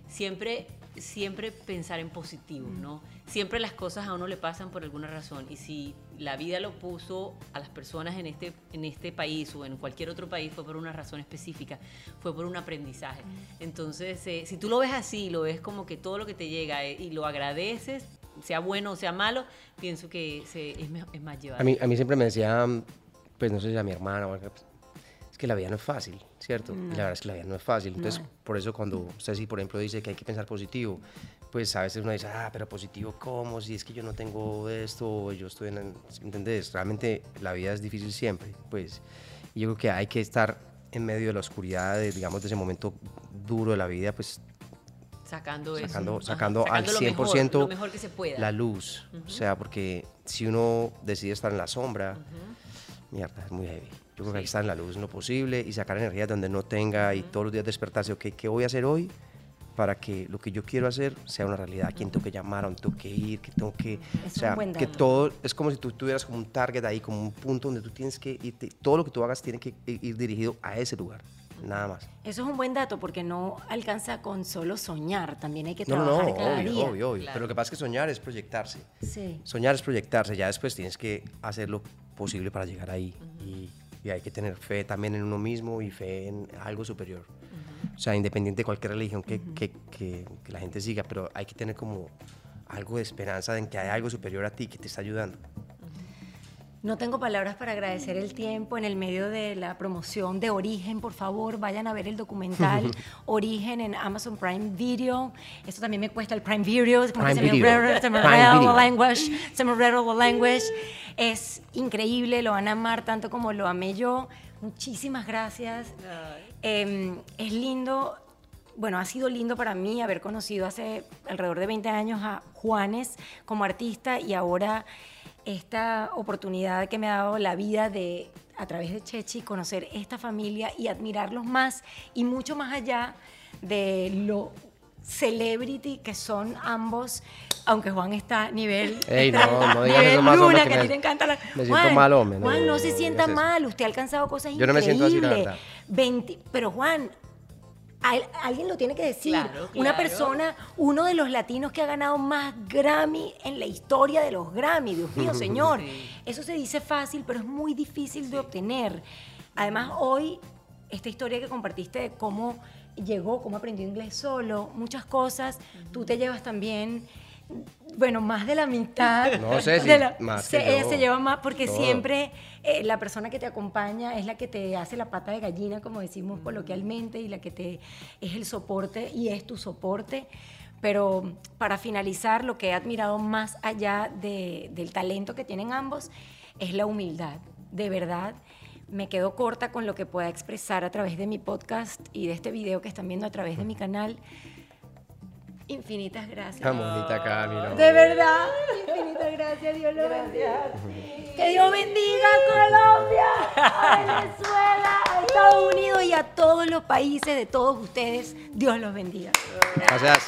siempre, siempre pensar en positivo, ¿no? Siempre las cosas a uno le pasan por alguna razón y si la vida lo puso a las personas en este, en este país o en cualquier otro país fue por una razón específica, fue por un aprendizaje. Entonces, eh, si tú lo ves así, lo ves como que todo lo que te llega eh, y lo agradeces, sea bueno o sea malo, pienso que se- es, es más llevadero. A mí, a mí siempre me decían, pues no sé si a mi hermana o pues, es que la vida no es fácil, ¿cierto? Y la verdad es que la vida no es fácil. Entonces, por eso cuando Ceci, por ejemplo, dice que hay que pensar positivo, pues a veces uno dice, ah, pero positivo, ¿cómo? Si es que yo no tengo esto, yo estoy en... ¿Entendés? Realmente la vida es difícil siempre, pues. Y yo creo que hay que estar en medio de la oscuridad, de, digamos, de ese momento duro de la vida, pues Sacando eso. sacando, Ajá, sacando al lo mejor, 100% lo mejor que se pueda. la luz. O sea, porque si uno decide estar en la sombra, mierda, es muy heavy. Yo creo que hay que estar en la luz en lo posible y sacar energía donde no tenga y todos los días despertarse, ok, ¿qué voy a hacer hoy para que lo que yo quiero hacer sea una realidad. ¿A quién tengo que llamar? ¿A dónde tengo que ir? ¿Qué tengo que...? Es o sea, que todo... Es como si tú tuvieras como un target ahí, como un punto donde tú tienes que irte. Todo lo que tú hagas tiene que ir dirigido a ese lugar. Nada más. Eso es un buen dato porque no alcanza con solo soñar, también hay que No, trabajar no, cada obvio, día. obvio, obvio. Claro. Pero lo que pasa es que soñar es proyectarse. Sí. Soñar es proyectarse, ya después tienes que hacer lo posible para llegar ahí. y, y hay que tener fe también en uno mismo y fe en algo superior. O sea, independiente de cualquier religión que, que- que- que la gente siga, pero hay que tener como algo de esperanza en que hay algo superior a ti que te está ayudando. No tengo palabras para agradecer el tiempo en el medio de la promoción de Origen. Por favor, vayan a ver el documental Origen en Amazon Prime Video. Esto también me cuesta el Prime Video. como que Prime se Video. se me la language. Se me enreda la language. Es increíble, lo van a amar tanto como lo amé yo. Muchísimas gracias. Eh, es lindo, bueno, ha sido lindo para mí haber conocido hace alrededor de 20 años a Juanes como artista y ahora esta oportunidad que me ha dado la vida de, a través de Chechi, conocer esta familia y admirarlos más y mucho más allá de lo celebrity que son ambos, aunque Juan está a nivel, Ey, no, está no digas nivel eso más, luna, que que a ti te encanta la... me siento mal, hombre, no, Juan, no, no, se no sienta digas eso. mal, usted ha alcanzado cosas Yo no me siento así, la increíbles. verdad. 20 pero Juan, alguien lo tiene que decir. Claro, Una persona, uno de los latinos que ha ganado más Grammy en la historia de los Grammy. Dios mío, señor. Sí. Eso se dice fácil, pero es muy difícil de obtener. Además, hoy, esta historia que compartiste de cómo llegó, cómo aprendió inglés solo, muchas cosas, tú te llevas también... Bueno, más de la mitad. No sé si de la- más se- que ella yo. se lleva más porque Todo. siempre eh, la persona que te acompaña es la que te hace la pata de gallina, como decimos coloquialmente, y la que te es el soporte y es tu soporte. Pero para finalizar, lo que he admirado más allá de- del talento que tienen ambos es la humildad. De verdad, me quedo corta con lo que pueda expresar a través de mi podcast y de este video que están viendo a través de mi canal. Infinitas gracias. Tan bonita Camilo. De verdad, infinitas gracias, Dios lo bendiga. Que Dios bendiga a Colombia, a Venezuela, a Estados Unidos y a todos los países de todos ustedes. Dios los bendiga. Gracias.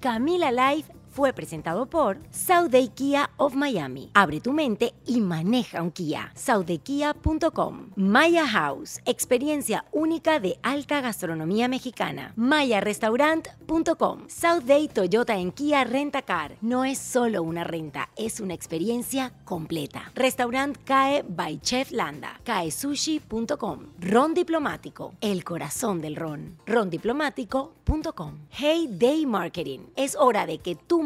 Camila Life fue presentado por Sauday Kia of Miami. Abre tu mente y maneja un Kia. SaudayKia.com. Maya House, experiencia única de alta gastronomía mexicana. MayaRestaurant.com. Sauday Toyota en Kia Rentacar. No es solo una renta, es una experiencia completa. Restaurant CAE by Chef Landa. CAESushi.com. Ron Diplomático, el corazón del ron. Rondiplomático.com. Hey Day Marketing. Es hora de que tu